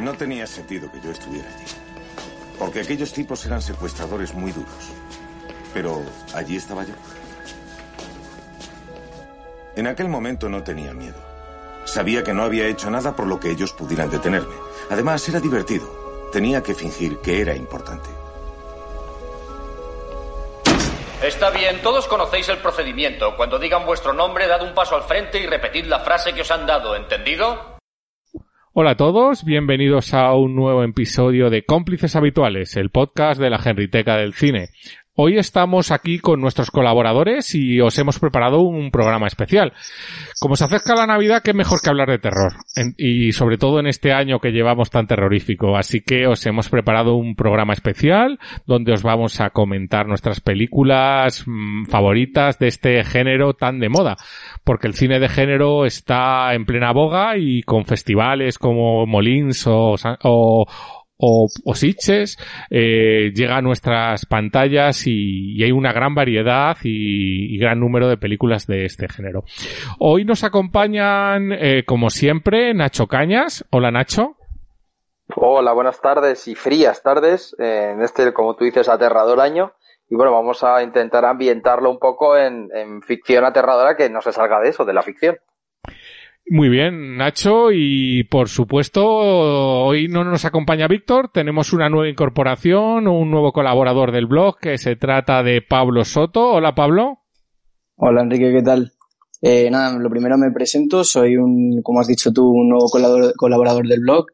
No tenía sentido que yo estuviera allí. Porque aquellos tipos eran secuestradores muy duros. Pero allí estaba yo. En aquel momento no tenía miedo. Sabía que no había hecho nada por lo que ellos pudieran detenerme. Además, era divertido. Tenía que fingir que era importante. Está bien, todos conocéis el procedimiento. Cuando digan vuestro nombre, dad un paso al frente y repetid la frase que os han dado, ¿entendido? Hola a todos, bienvenidos a un nuevo episodio de Cómplices Habituales, el podcast de la Genriteca del Cine. Hoy estamos aquí con nuestros colaboradores y os hemos preparado un programa especial. Como se acerca la Navidad, qué mejor que hablar de terror. y sobre todo en este año que llevamos tan terrorífico. Así que os hemos preparado un programa especial donde os vamos a comentar nuestras películas mm, favoritas de este género tan de moda. Porque el cine de género está en plena boga y con festivales como Molins o, o o, o eh, llega a nuestras pantallas y, hay una gran variedad y, gran número de películas de este género. Hoy nos acompañan, eh, como siempre, Nacho Cañas. Hola Nacho. Hola, buenas tardes y frías tardes eh, en este, como tú dices, aterrador año. Y bueno, vamos a intentar ambientarlo un poco en, en ficción aterradora que no se salga de eso, de la ficción. Muy bien, Nacho, y por supuesto, hoy no nos acompaña Víctor, tenemos una nueva incorporación, un nuevo colaborador del blog que se trata de Pablo Soto. Hola, Pablo. Hola, Enrique, ¿qué tal? Eh, nada, lo primero me presento, soy un, como has dicho tú, un nuevo colaborador, del blog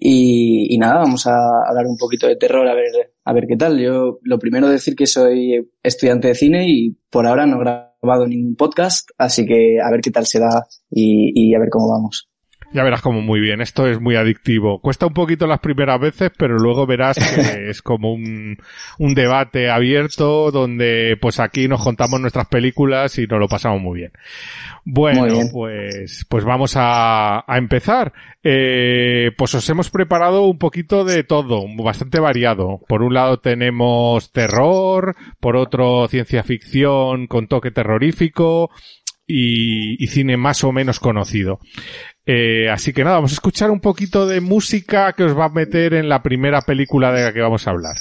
y, nada, vamos a hablar un poquito de terror a ver, a ver qué tal. Yo lo primero decir que soy estudiante de cine y por ahora no grabo grabado ningún podcast, así que a ver qué tal se da y, a ver cómo vamos. Ya verás como muy bien, esto es muy adictivo. Cuesta un poquito las primeras veces, pero luego verás que es como un, un debate abierto donde pues aquí nos contamos nuestras películas y nos lo pasamos muy bien. Bueno, pues, pues vamos a, a empezar. Eh, pues os hemos preparado un poquito de todo, bastante variado. Por un lado tenemos terror, por otro ciencia ficción con toque terrorífico y, cine más o menos conocido. Eh, así que nada, vamos a escuchar un poquito de música que os va a meter en la primera película de la que vamos a hablar.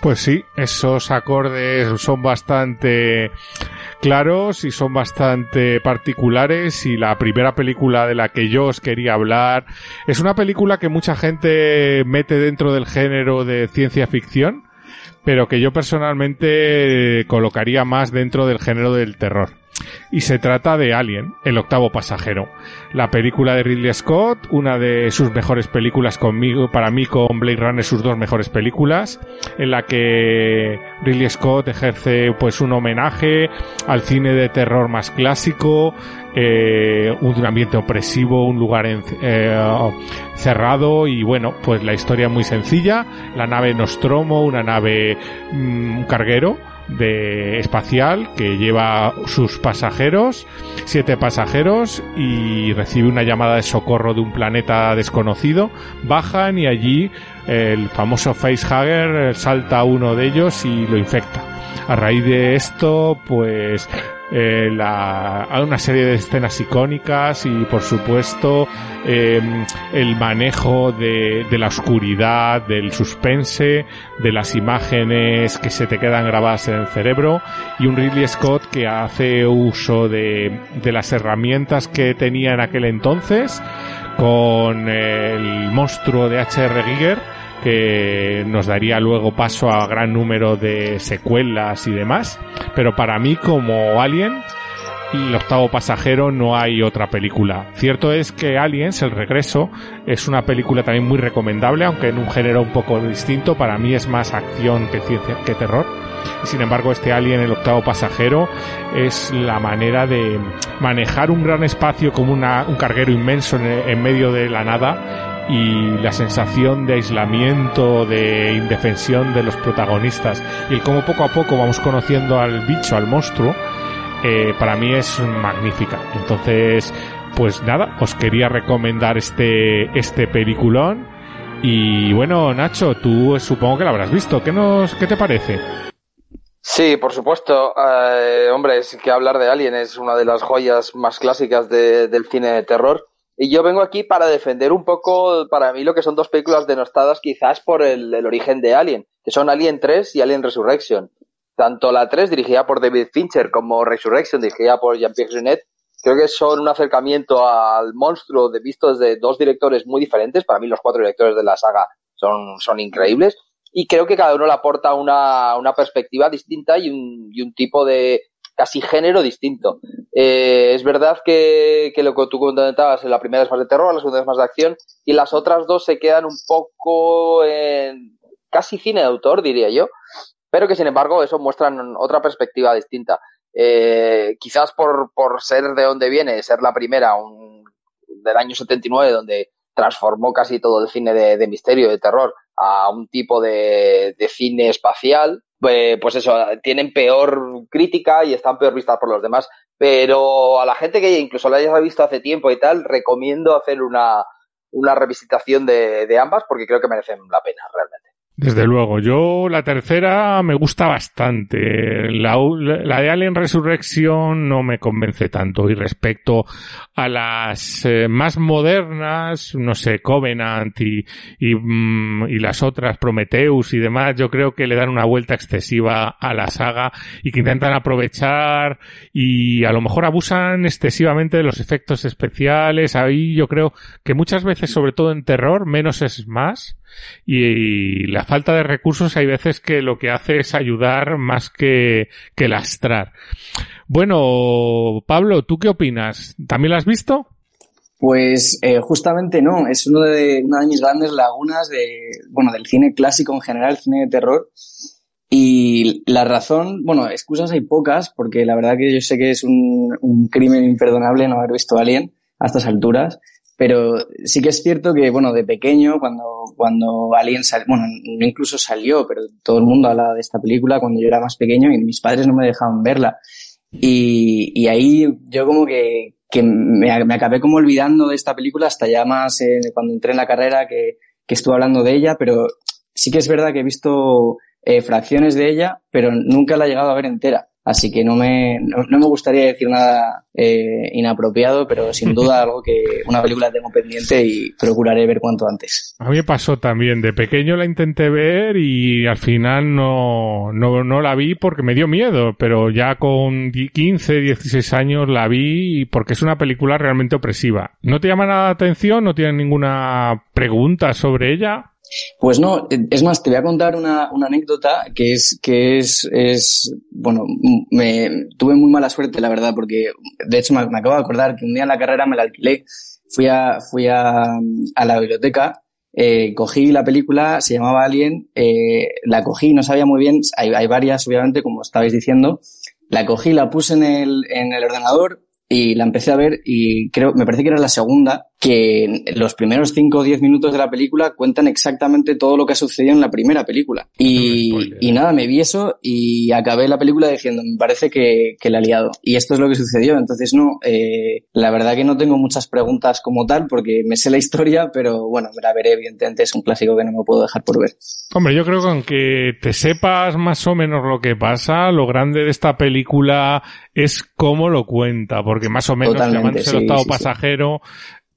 Pues sí, esos acordes son bastante claros y son bastante particulares y la primera película de la que yo os quería hablar es una película que mucha gente mete dentro del género de ciencia ficción, pero que yo personalmente colocaría más dentro del género del terror y se trata de Alien, el octavo pasajero. La película de Ridley Scott, una de sus mejores películas conmigo, para mí con Blade Runner sus dos mejores películas, en la que Ridley Scott ejerce pues un homenaje al cine de terror más clásico, eh, un ambiente opresivo, un lugar eh, cerrado y bueno, pues la historia muy sencilla, la nave Nostromo, una nave, mm, un carguero, de espacial que lleva sus pasajeros, siete pasajeros, y recibe una llamada de socorro de un planeta desconocido. Bajan y allí el famoso facehugger salta a uno de ellos y lo infecta. A raíz de esto, pues eh, la, hay una serie de escenas icónicas y por supuesto em, el manejo de, la oscuridad, del suspense, de las imágenes que se te quedan grabadas en el cerebro y un Ridley Scott que hace uso de, de las herramientas que tenía en aquel entonces con el monstruo de H.R. Giger que nos daría luego paso a gran número de secuelas y demás. Pero para mí, como Alien, el octavo pasajero no hay otra película. Cierto es que Aliens, el regreso, es una película también muy recomendable, aunque en un género un poco distinto. Para mí es más acción que ciencia que terror. Sin embargo, este Alien, el octavo pasajero, es la manera de manejar un gran espacio como una, un carguero inmenso en, en medio de la nada y la sensación de aislamiento, de indefensión de los protagonistas y el cómo poco a poco vamos conociendo al bicho, al monstruo, eh, para mí es magnífica. Entonces, pues nada, os quería recomendar este, este peliculón. Y bueno, Nacho, tú supongo que lo habrás visto. ¿Qué, nos, qué te parece? Sí, por supuesto. Eh, hombre, es que hablar de Alien es una de las joyas más clásicas de, del cine de terror. Y yo vengo aquí para defender un poco, para mí, lo que son dos películas denostadas quizás por el, origen de Alien, que son Alien 3 y Alien Resurrection. Tanto la 3, dirigida por David Fincher, como Resurrection, dirigida por Jean-Pierre Jeunet, creo que son un acercamiento al monstruo de visto desde dos directores muy diferentes. Para mí, los cuatro directores de la saga son, son increíbles. Y creo que cada uno le aporta una, una perspectiva distinta y un tipo de, casi género distinto. Eh, es verdad que, lo que tú comentabas, la primera es más de terror, la segunda es más de acción, y las otras dos se quedan un poco en casi cine de autor, diría yo, pero que sin embargo eso muestran otra perspectiva distinta. Eh, quizás por, por ser de donde viene, ser la primera, un, del año 79, donde transformó casi todo el cine de, de misterio, de terror, a un tipo de, de cine espacial, eh, pues eso, tienen peor crítica y están peor vistas por los demás. Pero a la gente que incluso la haya visto hace tiempo y tal, recomiendo hacer una, una revisitación de, de ambas porque creo que merecen la pena realmente. Desde luego, yo la tercera me gusta bastante. La, de Alien Resurrection no me convence tanto. Y respecto a las eh, más modernas, no sé, Covenant y, y, mm, y, las otras, Prometheus y demás, yo creo que le dan una vuelta excesiva a la saga y que intentan aprovechar y a lo mejor abusan excesivamente de los efectos especiales. Ahí yo creo que muchas veces, sobre todo en terror, menos es más y, la falta de recursos hay veces que lo que hace es ayudar más que, que lastrar. Bueno, Pablo, ¿tú qué opinas? ¿También la has visto? Pues eh, justamente no, es uno de, una de mis grandes lagunas de, bueno, del cine clásico en general, cine de terror. Y la razón, bueno, excusas hay pocas, porque la verdad que yo sé que es un, un crimen imperdonable no haber visto Alien a estas alturas, pero sí que es cierto que, bueno, de pequeño, cuando, cuando Alien salió, bueno, no incluso salió, pero todo el mundo habla de esta película cuando yo era más pequeño y mis padres no me dejaban verla. Y, y ahí yo como que, que me, me, acabé como olvidando de esta película hasta ya más eh, cuando entré en la carrera que, que estuve hablando de ella, pero sí que es verdad que he visto eh, fracciones de ella, pero nunca la he llegado a ver entera. Así que no me, no, no me gustaría decir nada eh, inapropiado, pero sin duda algo que una película tengo pendiente y procuraré ver cuanto antes. A mí me pasó también. De pequeño la intenté ver y al final no, no, no la vi porque me dio miedo, pero ya con 15, 16 años la vi porque es una película realmente opresiva. ¿No te llama nada la atención? ¿No tienes ninguna pregunta sobre ella? Pues no, es más, te voy a contar una, una anécdota que es, que es, es, bueno, me, tuve muy mala suerte, la verdad, porque de hecho me, acabo de acordar que un día en la carrera me la alquilé, fui a, fui a, a la biblioteca, eh, cogí la película, se llamaba Alien, eh, la cogí, no sabía muy bien, hay, hay varias, obviamente, como estabais diciendo, la cogí, la puse en el, en el ordenador y la empecé a ver y creo, me parece que era la segunda que los primeros 5 o 10 minutos de la película cuentan exactamente todo lo que ha sucedido en la primera película. Y, y nada, me vi eso y acabé la película diciendo, me parece que, que la he liado. Y esto es lo que sucedió. Entonces, no, eh, la verdad que no tengo muchas preguntas como tal porque me sé la historia, pero bueno, me la veré, evidentemente, es un clásico que no me puedo dejar por ver. Hombre, yo creo que aunque te sepas más o menos lo que pasa, lo grande de esta película es cómo lo cuenta, porque más o menos llamándose el sí, octavo sí, sí.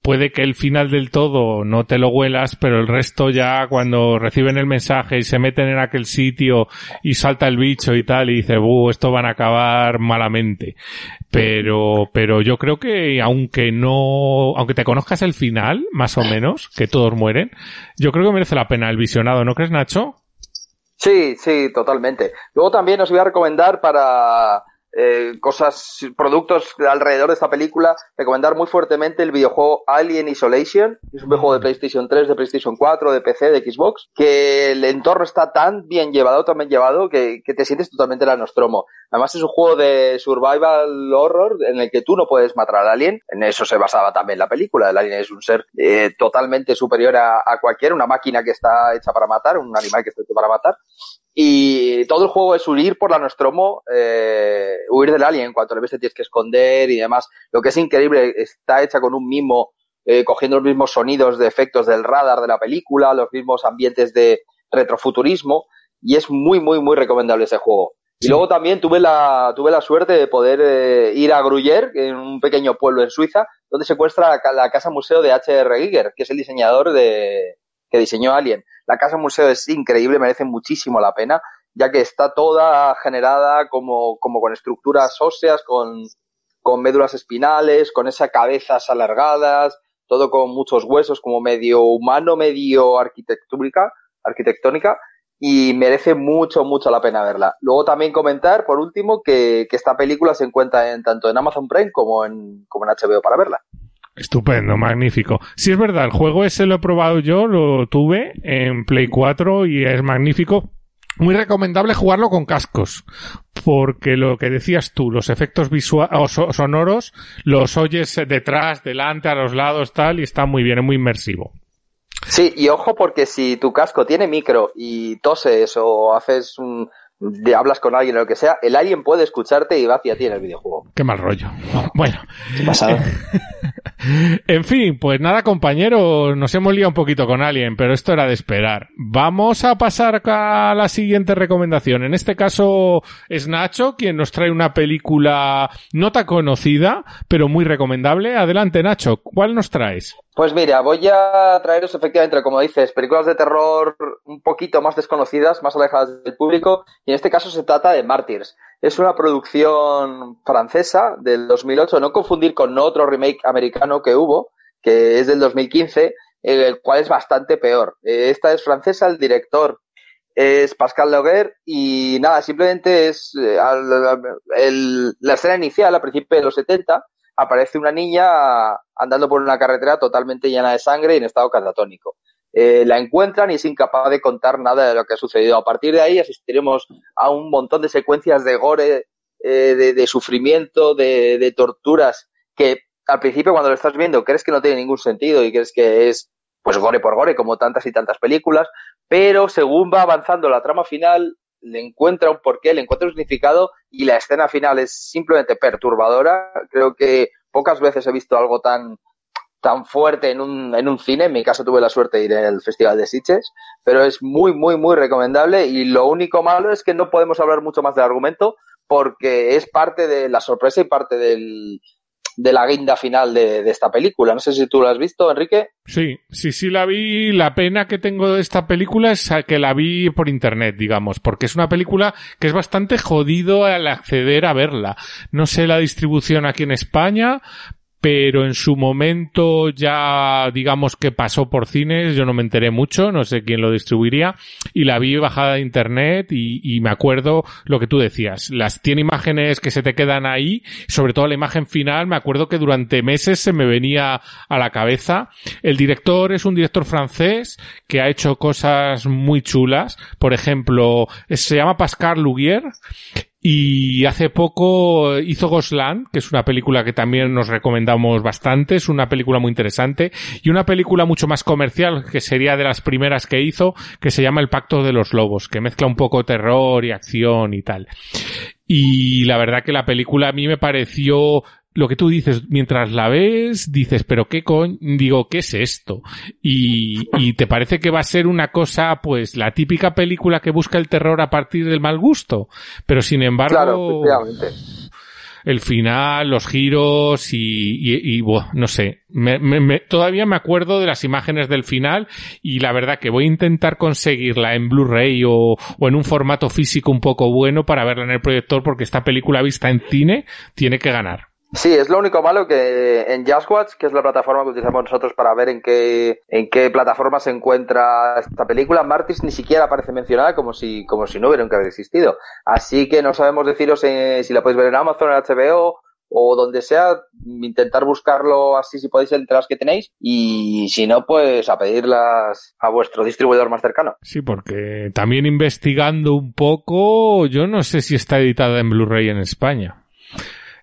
Puede que el final del todo no te lo huelas, pero el resto ya cuando reciben el mensaje y se meten en aquel sitio y salta el bicho y tal y dice, buh, esto van a acabar malamente. Pero, pero yo creo que aunque no, aunque te conozcas el final, más o menos, que todos mueren, yo creo que merece la pena el visionado, ¿no crees, Nacho? Sí, sí, totalmente. Luego también os voy a recomendar para eh, cosas, productos alrededor de esta película, recomendar muy fuertemente el videojuego Alien Isolation. Es un videojuego de PlayStation 3, de PlayStation 4, de PC, de Xbox, que el entorno está tan bien llevado, tan bien llevado, que, que te sientes totalmente la Nostromo. Además es un juego de survival horror en el que tú no puedes matar al alien. En eso se basaba también la película. El alien es un ser eh, totalmente superior a, a cualquiera, una máquina que está hecha para matar, un animal que está hecho para matar. Y todo el juego es huir por la Nostromo, eh, huir del alien. En cuanto le ves te tienes que esconder y demás. Lo que es increíble, está hecha con un mimo, eh, cogiendo los mismos sonidos de efectos del radar de la película, los mismos ambientes de retrofuturismo. Y es muy, muy, muy recomendable ese juego. Y luego también tuve la, tuve la suerte de poder eh, ir a Gruyère, en un pequeño pueblo en Suiza, donde se encuentra la casa museo de H.R. Giger, que es el diseñador de, que diseñó Alien. La casa museo es increíble, merece muchísimo la pena, ya que está toda generada como, como con estructuras óseas, con, con médulas espinales, con esas cabezas alargadas, todo con muchos huesos, como medio humano, medio arquitectónica, arquitectónica, y merece mucho, mucho la pena verla. Luego también comentar, por último, que, que esta película se encuentra en, tanto en Amazon Prime como en, como en HBO para verla. Estupendo, magnífico. Si es verdad, el juego ese lo he probado yo, lo tuve en Play 4 y es magnífico. Muy recomendable jugarlo con cascos, porque lo que decías tú, los efectos visuales o sonoros los oyes detrás, delante, a los lados, tal, y está muy bien, es muy inmersivo. Sí, y ojo porque si tu casco tiene micro y toses o haces un, hablas con alguien o lo que sea, el alien puede escucharte y va hacia ti en el videojuego. Qué mal rollo. Bueno. ¿Qué pasado? en fin, pues nada, compañeros, nos hemos liado un poquito con Alien, pero esto era de esperar. Vamos a pasar a la siguiente recomendación. En este caso es Nacho quien nos trae una película no tan conocida, pero muy recomendable. Adelante, Nacho, ¿cuál nos traes? Pues mira, voy a traeros efectivamente, como dices, películas de terror un poquito más desconocidas, más alejadas del público, y en este caso se trata de Martyrs. Es una producción francesa del 2008, no confundir con otro remake americano que hubo, que es del 2015, el cual es bastante peor. Esta es francesa, el director es Pascal Lauguer y nada, simplemente es eh, la escena inicial a principios de los 70 aparece una niña andando por una carretera totalmente llena de sangre y en estado catatónico. Eh, la encuentran y es incapaz de contar nada de lo que ha sucedido. A partir de ahí asistiremos a un montón de secuencias de gore, eh, de, sufrimiento, de, torturas, que al principio cuando lo estás viendo crees que no tiene ningún sentido y crees que es pues gore por gore como tantas y tantas películas, pero según va avanzando la trama final le encuentra un porqué, le encuentra un significado y la escena final es simplemente perturbadora. Creo que pocas veces he visto algo tan tan fuerte en un, en un cine. En mi caso tuve la suerte de ir al Festival de Sitges, pero es muy, muy, muy recomendable y lo único malo es que no podemos hablar mucho más del argumento porque es parte de la sorpresa y parte del, de la guinda final de, de, esta película. No sé si tú la has visto, Enrique. Sí, sí, sí la vi. La pena que tengo de esta película es que la vi por internet, digamos, porque es una película que es bastante jodido al acceder a verla. No sé la distribución aquí en España, pero en su momento ya digamos que pasó por cines, yo no me enteré mucho, no sé quién lo distribuiría, y la vi bajada de internet y, me acuerdo lo que tú decías, las tiene imágenes que se te quedan ahí, sobre todo la imagen final, me acuerdo que durante meses se me venía a la cabeza. El director es un director francés que ha hecho cosas muy chulas, por ejemplo, se llama Pascal Lugier, Y hace poco hizo Gosland, que es una película que también nos recomendamos bastante, es una película muy interesante, y una película mucho más comercial, que sería de las primeras que hizo, que se llama El Pacto de los Lobos, que mezcla un poco terror y acción y tal. Y la verdad que la película a mí me pareció lo que tú dices, mientras la ves, dices, pero qué coño, digo, ¿qué es esto? Y, y te parece que va a ser una cosa, pues, la típica película que busca el terror a partir del mal gusto. Pero sin embargo, el final, los giros y, y, y bueno, no sé, me, me, todavía me acuerdo de las imágenes del final y la verdad que voy a intentar conseguirla en Blu-ray o, o en un formato físico un poco bueno para verla en el proyector porque esta película vista en cine tiene que ganar. Sí, es lo único malo que en JustWatch, que es la plataforma que utilizamos nosotros para ver en qué, en qué plataforma se encuentra esta película, Martis ni siquiera aparece mencionada como si, como si no hubiera nunca existido. Así que no sabemos deciros eh, si la podéis ver en Amazon, en HBO o donde sea, intentar buscarlo así si podéis entre las que tenéis y si no, pues a pedirlas a vuestro distribuidor más cercano. Sí, porque también investigando un poco, yo no sé si está editada en Blu-ray en España.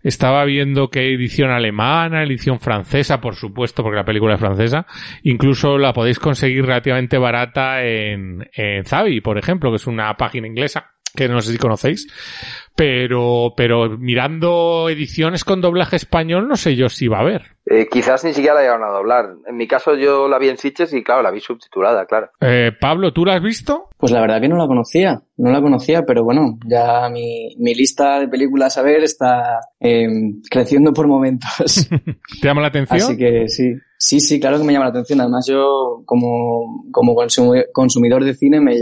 Estaba viendo que edición alemana, edición francesa, por supuesto, porque la película es francesa. Incluso la podéis conseguir relativamente barata en, en Zavi, por ejemplo, que es una página inglesa que no sé si conocéis. Pero, pero mirando ediciones con doblaje español, no sé yo si va a haber. Eh, quizás ni siquiera la llegaron a doblar. En mi caso yo la vi en Sitches y claro, la vi subtitulada, claro. Eh, Pablo, ¿tú la has visto? Pues la verdad que no la conocía, no la conocía, pero bueno, ya mi, mi lista de películas a ver está eh, creciendo por momentos. ¿Te llama la atención? Así que sí. Sí, sí, claro que me llama la atención. Además, yo como, como consumidor de cine me,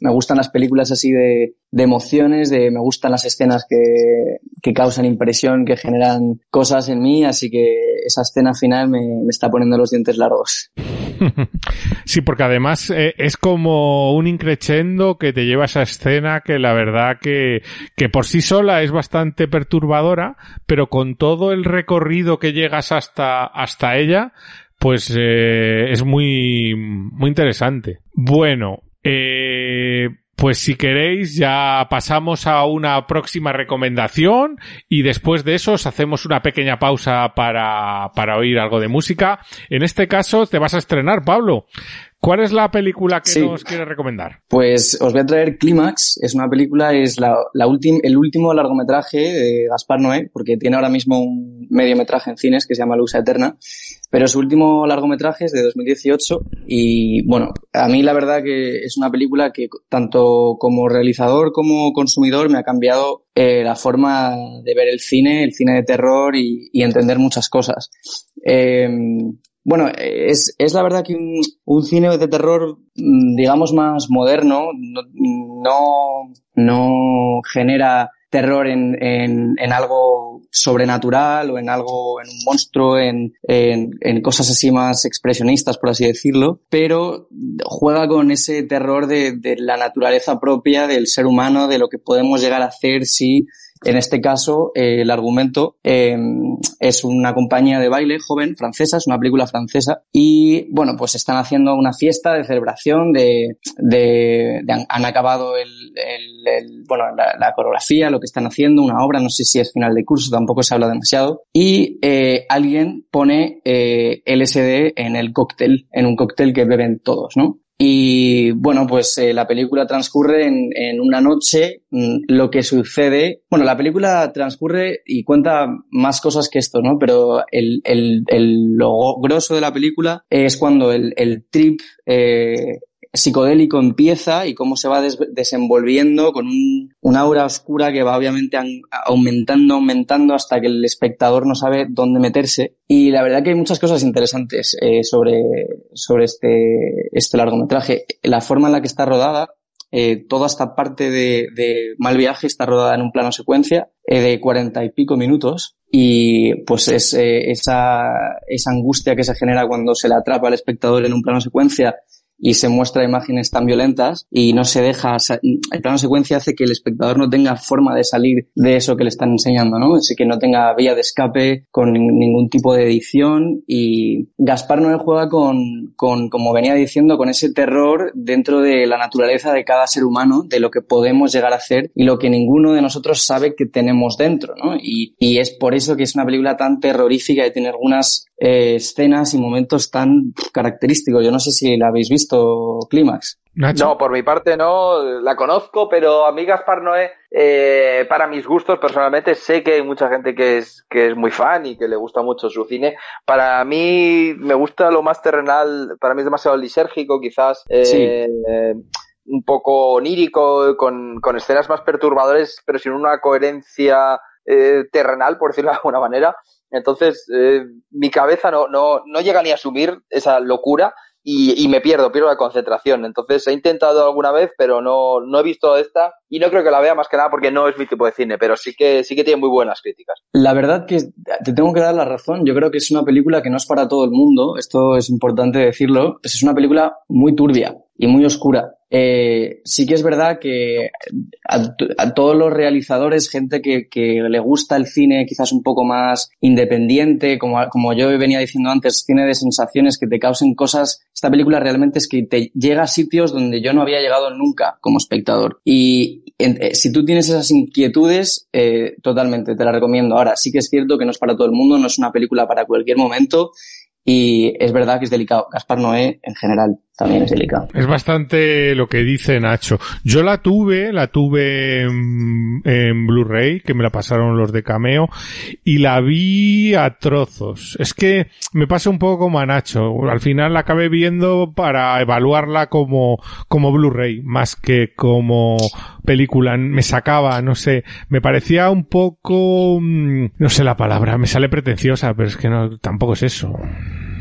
me gustan las películas así de, de emociones, de me gustan las escenas que, que causan impresión, que generan cosas en mí, así que esa escena final me, me está poniendo los dientes largos. Sí, porque además eh, es como un increchendo que te lleva a esa escena que la verdad que, que por sí sola es bastante perturbadora, pero con todo el recorrido que llegas hasta, hasta ella, pues eh, es muy, muy interesante. Bueno, eh, pues si queréis ya pasamos a una próxima recomendación y después de eso os hacemos una pequeña pausa para, para oír algo de música. En este caso te vas a estrenar, Pablo. ¿Cuál es la película que nos quieres recomendar? Pues os voy a traer Clímax. Es una película, es la, la el último largometraje de Gaspar Noé, porque tiene ahora mismo un mediometraje en cines que se llama Lusa Eterna. Pero su último largometraje es de 2018 y bueno, a mí la verdad que es una película que tanto como realizador como consumidor me ha cambiado eh, la forma de ver el cine, el cine de terror y, y entender muchas cosas. Eh, bueno, es, es la verdad que un, cine de terror, mm, digamos, más moderno, no, no genera terror en, en, en, algo sobrenatural o en algo, en un monstruo, en, en, en, cosas así más expresionistas, por así decirlo, pero juega con ese terror de, de la naturaleza propia del ser humano, de lo que podemos llegar a hacer si en este caso, eh, el argumento eh, es una compañía de baile joven francesa, es una película francesa, y bueno, pues están haciendo una fiesta de celebración, de, de, de han, acabado el, el, el bueno, la, la, coreografía, lo que están haciendo, una obra, no sé si es final de curso, tampoco se habla demasiado, y eh, alguien pone eh, LSD en el cóctel, en un cóctel que beben todos, ¿no? Y bueno, pues eh, la película transcurre en, en, una noche. Mm, lo que sucede, bueno, la película transcurre y cuenta más cosas que esto, ¿no? Pero el, el, el lo grosso de la película es cuando el, el trip eh, psicodélico empieza y cómo se va des desenvolviendo con un, un, aura oscura que va obviamente aumentando, aumentando hasta que el espectador no sabe dónde meterse. Y la verdad que hay muchas cosas interesantes eh, sobre, sobre este, este largometraje. La forma en la que está rodada, eh, toda esta parte de, mal viaje está rodada en un plano secuencia eh, de cuarenta y pico minutos y pues es esa, esa angustia que se genera cuando se le atrapa al espectador en un plano secuencia y se muestra imágenes tan violentas y no se deja, el plano secuencia hace que el espectador no tenga forma de salir de eso que le están enseñando, ¿no? Así que no tenga vía de escape con ningún tipo de edición y Gaspar Noé juega con, con, como venía diciendo, con ese terror dentro de la naturaleza de cada ser humano, de lo que podemos llegar a hacer y lo que ninguno de nosotros sabe que tenemos dentro, ¿no? Y, y es por eso que es una película tan terrorífica y tiene algunas eh, escenas y momentos tan característicos. Yo no sé si la habéis visto, Clímax. No, por mi parte no, la conozco, pero a mí Gaspar Noé, eh, para mis gustos personalmente, sé que hay mucha gente que es, que es muy fan y que le gusta mucho su cine. Para mí me gusta lo más terrenal, para mí es demasiado lisérgico, quizás. Eh, un poco onírico, con, con escenas más perturbadores, pero sin una coherencia eh, terrenal, por decirlo de alguna manera. Entonces, eh, mi cabeza no, no, no llega ni a asumir esa locura y, y, me pierdo, pierdo la concentración. Entonces, he intentado alguna vez, pero no, no he visto esta y no creo que la vea más que nada porque no es mi tipo de cine, pero sí que, sí que tiene muy buenas críticas. La verdad que te tengo que dar la razón. Yo creo que es una película que no es para todo el mundo. Esto es importante decirlo. Es una película muy turbia y muy oscura. Eh, sí que es verdad que a, todos los realizadores, gente que, le gusta el cine quizás un poco más independiente, como, como yo venía diciendo antes, cine de sensaciones que te causen cosas, esta película realmente es que te llega a sitios donde yo no había llegado nunca como espectador. Y eh, si tú tienes esas inquietudes, eh, totalmente te la recomiendo. Ahora, sí que es cierto que no es para todo el mundo, no es una película para cualquier momento y es verdad que es delicado. Gaspar Noé, en general, Es bastante lo que dice Nacho. Yo la tuve, la tuve en, Blu-ray, que me la pasaron los de Cameo, y la vi a trozos. Es que me pasa un poco como a Nacho. Al final la acabé viendo para evaluarla como, como Blu-ray, más que como película. Me sacaba, no sé, me parecía un poco, mm, no sé la palabra, me sale pretenciosa, pero es que no, tampoco es eso.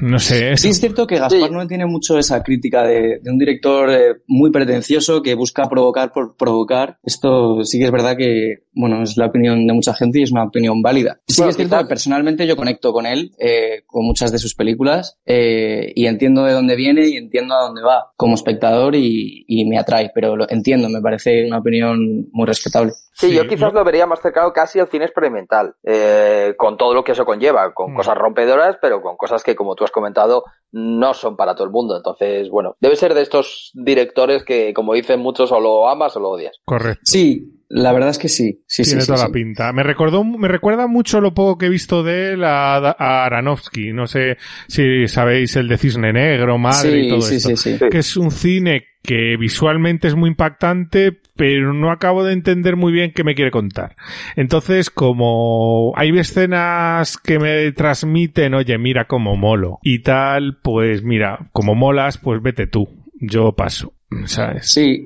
No sé. Sí, es cierto que Gaspar no tiene mucho esa crítica de, un director eh, muy pretencioso que busca provocar por provocar. Esto sí que es verdad que, bueno, es la opinión de mucha gente y es una opinión válida. Sí que es cierto que personalmente yo conecto con él, eh, con muchas de sus películas, eh, y entiendo de dónde viene y entiendo a dónde va como espectador y, y me atrae, pero lo entiendo, me parece una opinión muy respetable. Sí, yo quizás lo vería más cercano casi al cine experimental, eh, con todo lo que eso conlleva, con mm. cosas rompedoras, pero con cosas que, como tú has comentado, no son para todo el mundo. Entonces, bueno, debe ser de estos directores que, como dicen muchos, o lo amas o lo odias. Correcto. Sí, la verdad es que sí. sí Tiene sí, toda la pinta. Me recordó, me recuerda mucho lo poco que he visto de él a, a Aronofsky. No sé si sabéis el de Cisne Negro, Madre y todo esto. Que es un cine que visualmente es muy impactante, pero no acabo de entender muy bien qué me quiere contar. Entonces, como hay escenas que me transmiten, oye, mira cómo molo y tal, pues mira, como molas, pues vete tú. Yo paso, ¿sabes? Sí.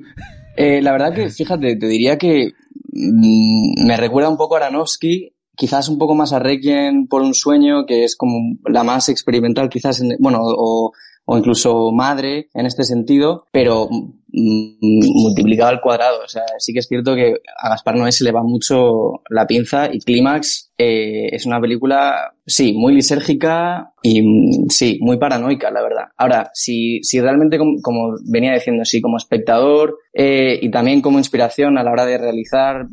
Eh, la verdad que, fíjate, te diría que mm, me recuerda un poco a Aronofsky, quizás un poco más a Requiem por un sueño, que es como la más experimental quizás, en, bueno, o o incluso madre en este sentido, pero multiplicado al cuadrado. O sea, sí que es cierto que a Gaspar Noé se le va mucho la pinza y Clímax eh, es una película, sí, muy lisérgica y sí, muy paranoica, la verdad. Ahora, si, si realmente, como, venía diciendo, sí, como espectador eh, y también como inspiración a la hora de realizar,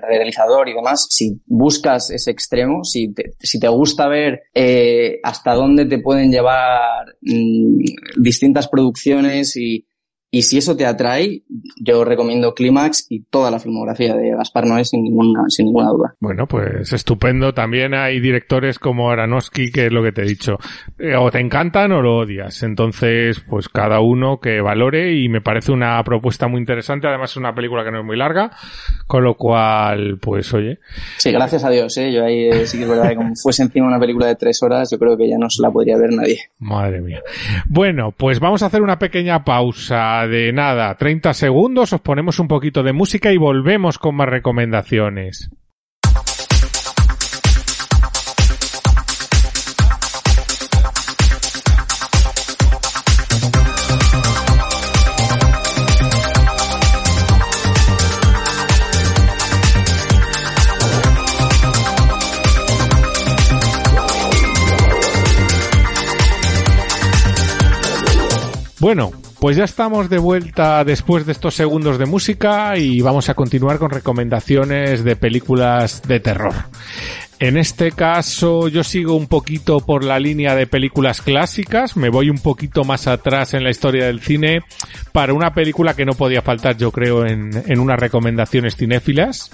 realizador y demás, si buscas ese extremo, si te, si te gusta ver eh, hasta dónde te pueden llevar mm, distintas producciones y y si eso te atrae, yo recomiendo Clímax y toda la filmografía de Gaspar Noé sin ninguna, sin ninguna duda. Bueno, pues estupendo. También hay directores como Aronofsky, que es lo que te he dicho. Eh, o te encantan o lo odias. Entonces, pues cada uno que valore y me parece una propuesta muy interesante. Además es una película que no es muy larga, con lo cual, pues oye. Sí, gracias a Dios, ¿eh? Yo ahí eh, sí que es verdad que como fuese encima una película de tres horas, yo creo que ya no se la podría ver nadie. Madre mía. Bueno, pues vamos a hacer una pequeña pausa de nada, 30 segundos, os ponemos un poquito de música y volvemos con más recomendaciones. Bueno, pues ya estamos de vuelta después de estos segundos de música y vamos a continuar con recomendaciones de películas de terror. En este caso yo sigo un poquito por la línea de películas clásicas, me voy un poquito más atrás en la historia del cine para una película que no podía faltar yo creo en, en unas recomendaciones cinéfilas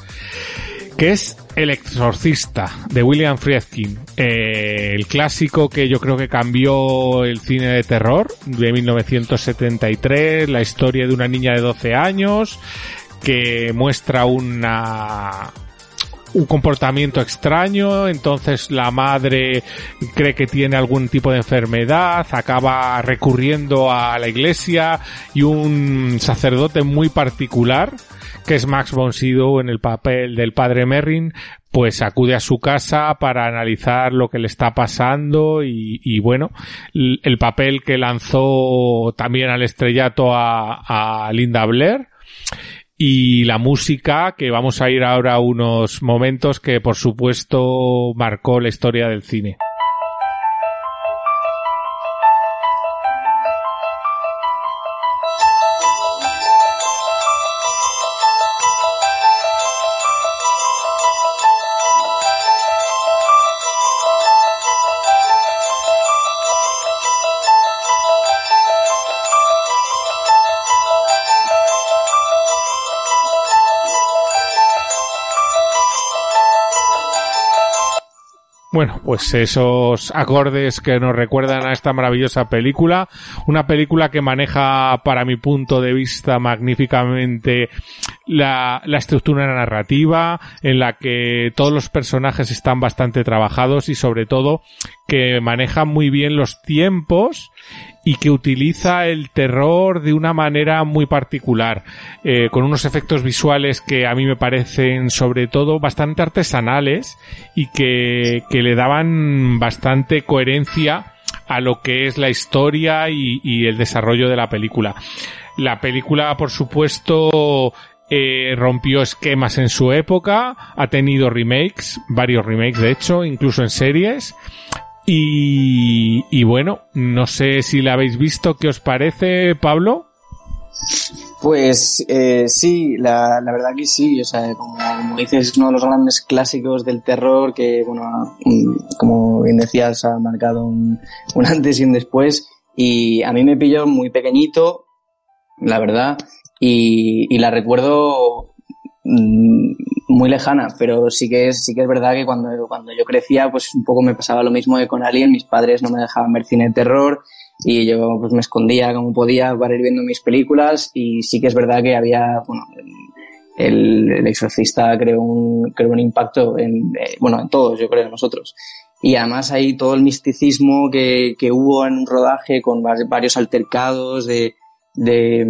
que es El Exorcista de William Friedkin, eh, el clásico que yo creo que cambió el cine de terror de 1973, la historia de una niña de 12 años que muestra una un comportamiento extraño, entonces la madre cree que tiene algún tipo de enfermedad, acaba recurriendo a la iglesia y un sacerdote muy particular que es Max von Sydow en el papel del padre Merrin, pues acude a su casa para analizar lo que le está pasando y, bueno, el papel que lanzó también al estrellato a, a Linda Blair y la música que vamos a ir ahora a unos momentos que por supuesto marcó la historia del cine. Bueno, pues esos acordes que nos recuerdan a esta maravillosa película, una película que maneja para mi punto de vista magníficamente la, la estructura narrativa, en la que todos los personajes están bastante trabajados y sobre todo que maneja muy bien los tiempos y que utiliza el terror de una manera muy particular, eh, con unos efectos visuales que a mí me parecen sobre todo bastante artesanales y que, que le daban bastante coherencia a lo que es la historia y, y el desarrollo de la película. La película, por supuesto, eh, rompió esquemas en su época, ha tenido remakes, varios remakes de hecho, incluso en series, y, bueno, no sé si la habéis visto, ¿qué os parece, Pablo? Pues eh, sí, la, la, verdad que sí, o sea, como, dices, es uno de los grandes clásicos del terror que, bueno, como bien decías, ha marcado un, un antes y un después. Y a mí me pilló muy pequeñito, la verdad, y, y la recuerdo mm, muy lejana, pero sí que es, sí que es verdad que cuando, cuando yo crecía, pues un poco me pasaba lo mismo que con Alien, mis padres no me dejaban ver cine de terror y yo pues me escondía como podía para ir viendo mis películas y sí que es verdad que había, bueno, el, el exorcista creó un, creó un impacto en, eh, bueno, en todos, yo creo, en nosotros. Y además hay todo el misticismo que, que hubo en un rodaje con varios altercados de, de,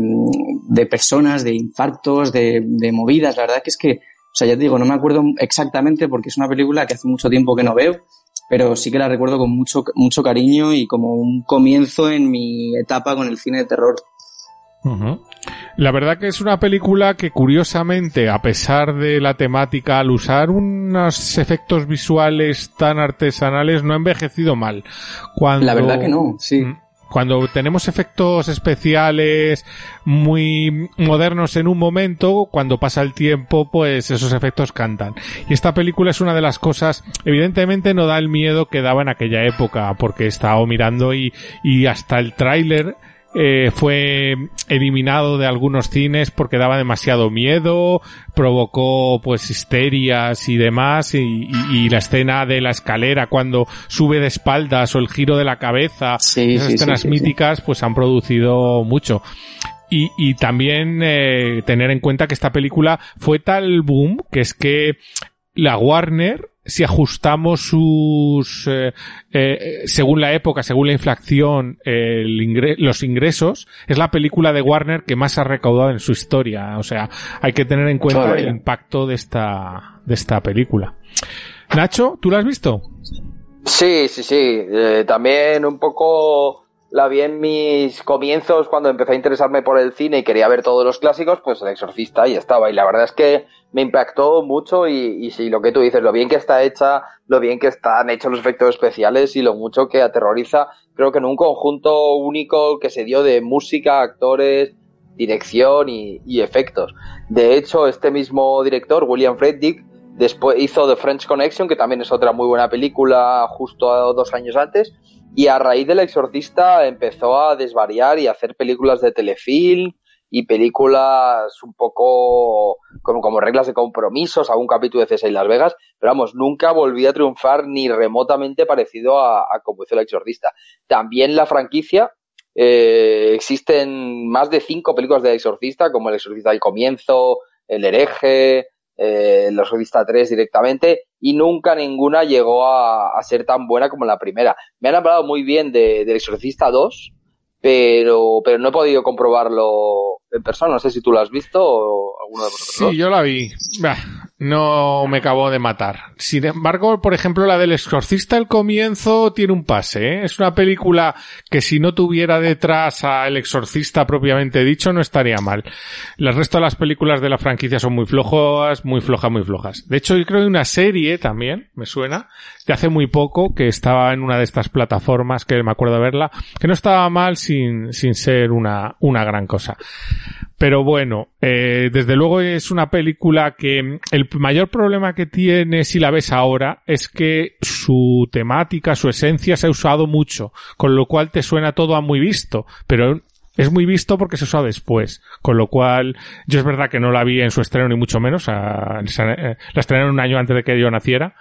de personas, de infartos, de, de movidas. La verdad que es que o sea, ya te digo, no me acuerdo exactamente porque es una película que hace mucho tiempo que no veo, pero sí que la recuerdo con mucho, mucho cariño y como un comienzo en mi etapa con el cine de terror. La verdad que es una película que curiosamente, a pesar de la temática, al usar unos efectos visuales tan artesanales, no ha envejecido mal. Cuando... La verdad que no, sí. Mm cuando tenemos efectos especiales muy modernos en un momento, cuando pasa el tiempo, pues esos efectos cantan. Y esta película es una de las cosas, evidentemente no da el miedo que daba en aquella época, porque he estado mirando y, y hasta el tráiler eh, fue eliminado de algunos cines porque daba demasiado miedo, provocó pues histerias y demás y, la escena de la escalera cuando sube de espaldas o el giro de la cabeza, esas escenas míticas pues han producido mucho. Y, y también eh, tener en cuenta que esta película fue tal boom que es que la Warner si ajustamos sus, eh, eh, según la época, según la inflación, el los ingresos, es la película de Warner que más ha recaudado en su historia. O sea, hay que tener en cuenta el impacto de esta, de esta película. Nacho, ¿tú la has visto? Sí, sí, sí. Eh, también un poco la vi en mis comienzos cuando empecé a interesarme por el cine y quería ver todos los clásicos, pues El Exorcista ahí estaba. Y la verdad es que me impactó mucho y, y sí, lo que tú dices, lo bien que está hecha, lo bien que están hechos los efectos especiales y lo mucho que aterroriza, creo que en un conjunto único que se dio de música, actores, dirección y, y efectos. De hecho, este mismo director, William Friedrich, después hizo The French Connection, que también es otra muy buena película justo dos años antes, y a raíz del Exorcista empezó a desvariar y a hacer películas de telefilm y películas un poco como, como reglas de compromisos, algún capítulo de CSI Las Vegas, pero vamos, nunca volví a triunfar ni remotamente parecido a, como hizo el Exorcista. También la franquicia, eh, existen más de cinco películas de Exorcista, como El Exorcista del Comienzo, El Hereje, eh, El Exorcista 3 directamente, y nunca ninguna llegó a, a, ser tan buena como la primera. Me han hablado muy bien de, del Exorcista 2, pero, pero no he podido comprobarlo en persona. No sé si tú lo has visto o alguno de vosotros. Sí, dos. yo la vi. Bah, no me acabó de matar. Sin embargo, por ejemplo, la del exorcista, el comienzo tiene un pase. ¿eh? Es una película que si no tuviera detrás al exorcista propiamente dicho, no estaría mal. El resto de las películas de la franquicia son muy flojas, muy flojas, muy flojas. De hecho, yo creo que hay una serie también, me suena, de hace muy poco, que estaba en una de estas plataformas, que me acuerdo verla, que no estaba mal sin, sin ser una, una gran cosa. Pero bueno, eh, desde luego es una película que el mayor problema que tiene si la ves ahora es que su temática, su esencia se ha usado mucho, con lo cual te suena todo a muy visto, pero es muy visto porque se usó después, con lo cual yo es verdad que no la vi en su estreno ni mucho menos, a, la estrenaron un año antes de que yo naciera,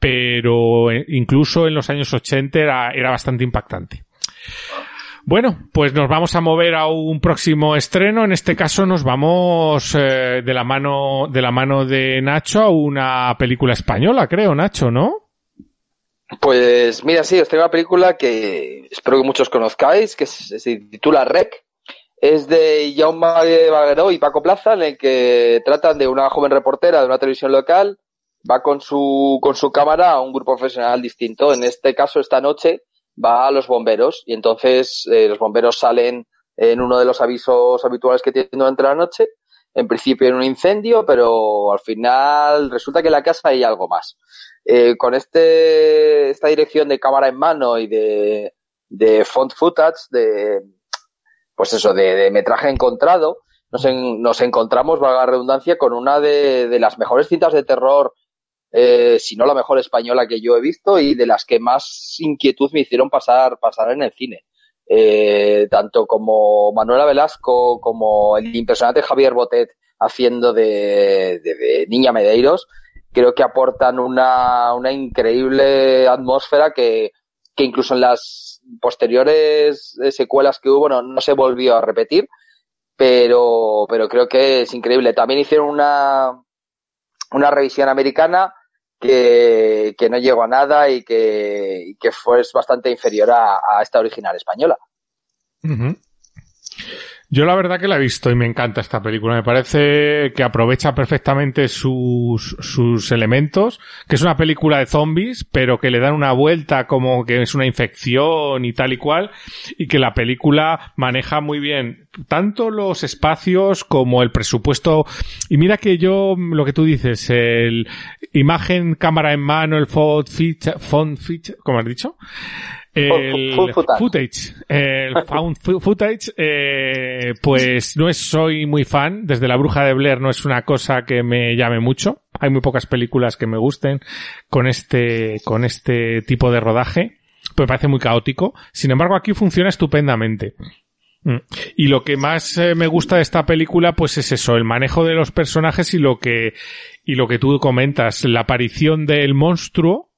pero incluso en los años 80 era, era bastante impactante. Bueno, pues nos vamos a mover a un próximo estreno. En este caso nos vamos eh, de la mano de la mano de Nacho a una película española, creo, Nacho, ¿no? Pues mira, sí, os traigo una película que espero que muchos conozcáis, que se, titula Rec. Es de Jaume Bagueró y Paco Plaza, en el que tratan de una joven reportera de una televisión local, va con su, con su cámara a un grupo profesional distinto. En este caso, esta noche, va a los bomberos y entonces eh, los bomberos salen en uno de los avisos habituales que tienen durante la noche, en principio en un incendio, pero al final resulta que en la casa hay algo más. Eh, con este, esta dirección de cámara en mano y de, de font footage, de, pues eso, de, de metraje encontrado, nos, en, nos encontramos, valga la redundancia, con una de, de las mejores cintas de terror eh, si no la mejor española que yo he visto y de las que más inquietud me hicieron pasar, pasar en el cine. Eh, tanto como Manuela Velasco como el impresionante Javier Botet haciendo de, de, de Niña Medeiros, creo que aportan una, una increíble atmósfera que, que incluso en las posteriores secuelas que hubo no, no se volvió a repetir, pero, pero creo que es increíble. También hicieron una, una revisión americana que, no llegó a nada y que, que fue bastante inferior a, esta original española. Yo la verdad que la he visto y me encanta esta película. Me parece que aprovecha perfectamente sus, sus elementos, que es una película de zombies, pero que le dan una vuelta como que es una infección y tal y cual, y que la película maneja muy bien tanto los espacios como el presupuesto. Y mira que yo, lo que tú dices, el imagen, cámara en mano, el font feature, font feature, ¿cómo has dicho? el footage, el found footage, eh, pues no es, soy muy fan. Desde La Bruja de Blair no es una cosa que me llame mucho. Hay muy pocas películas que me gusten con este, con este tipo de rodaje. Pues me parece muy caótico. Sin embargo, aquí funciona estupendamente. Y lo que más eh, me gusta de esta película, pues es eso, el manejo de los personajes y lo que, y lo que tú comentas, la aparición del monstruo,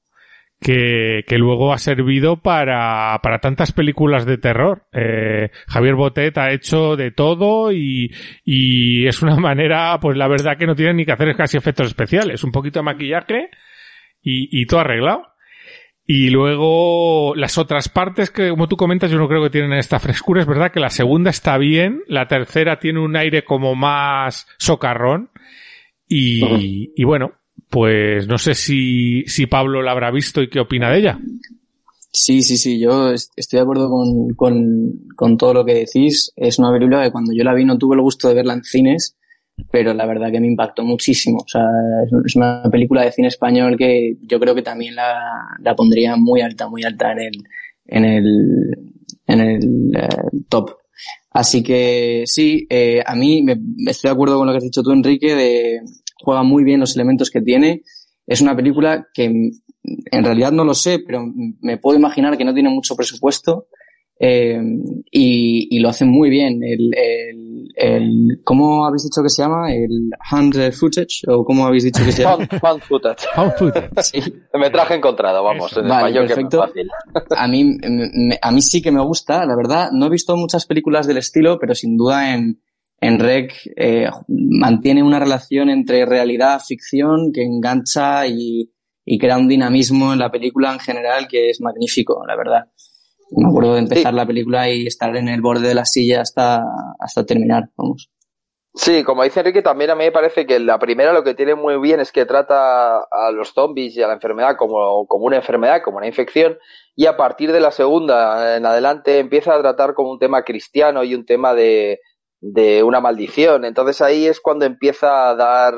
que, que luego ha servido para, para tantas películas de terror. Eh, Javier Botet ha hecho de todo y, y es una manera, pues la verdad que no tiene ni que hacer casi efectos especiales. Un poquito de maquillaje y, y todo arreglado. Y luego las otras partes que, como tú comentas, yo no creo que tienen esta frescura. Es verdad que la segunda está bien, la tercera tiene un aire como más socarrón. Y, uh -huh. y bueno, pues no sé si, si Pablo la habrá visto y qué opina de ella. Sí, sí, sí, yo estoy de acuerdo con, con, con, todo lo que decís. Es una película que cuando yo la vi no tuve el gusto de verla en cines, pero la verdad que me impactó muchísimo. O sea, es una película de cine español que yo creo que también la, la pondría muy alta, muy alta en el, en el, en el eh, top. Así que sí, eh, a mí me, estoy de acuerdo con lo que has dicho tú, Enrique, de juega muy bien los elementos que tiene. Es una película que en realidad no lo sé, pero me puedo imaginar que no tiene mucho presupuesto eh, y, y, lo hacen muy bien. El, el, el, ¿Cómo habéis dicho que se llama? ¿El hand footage? ¿O cómo habéis dicho que se llama? Hand, footage. Hand footage. Sí. Me traje encontrado, vamos, en vale, español perfecto. que fácil. A mí, me, a mí sí que me gusta, la verdad. No he visto muchas películas del estilo, pero sin duda en, en Rec eh, mantiene una relación entre realidad, ficción, que engancha y, y crea un dinamismo en la película en general que es magnífico, la verdad. Me acuerdo de empezar la película y estar en el borde de la silla hasta, hasta terminar, vamos. Sí, como dice Enrique, también a mí me parece que la primera lo que tiene muy bien es que trata a los zombies y a la enfermedad como, como una enfermedad, como una infección, y a partir de la segunda en adelante empieza a tratar como un tema cristiano y un tema de, de una maldición. Entonces ahí es cuando empieza a dar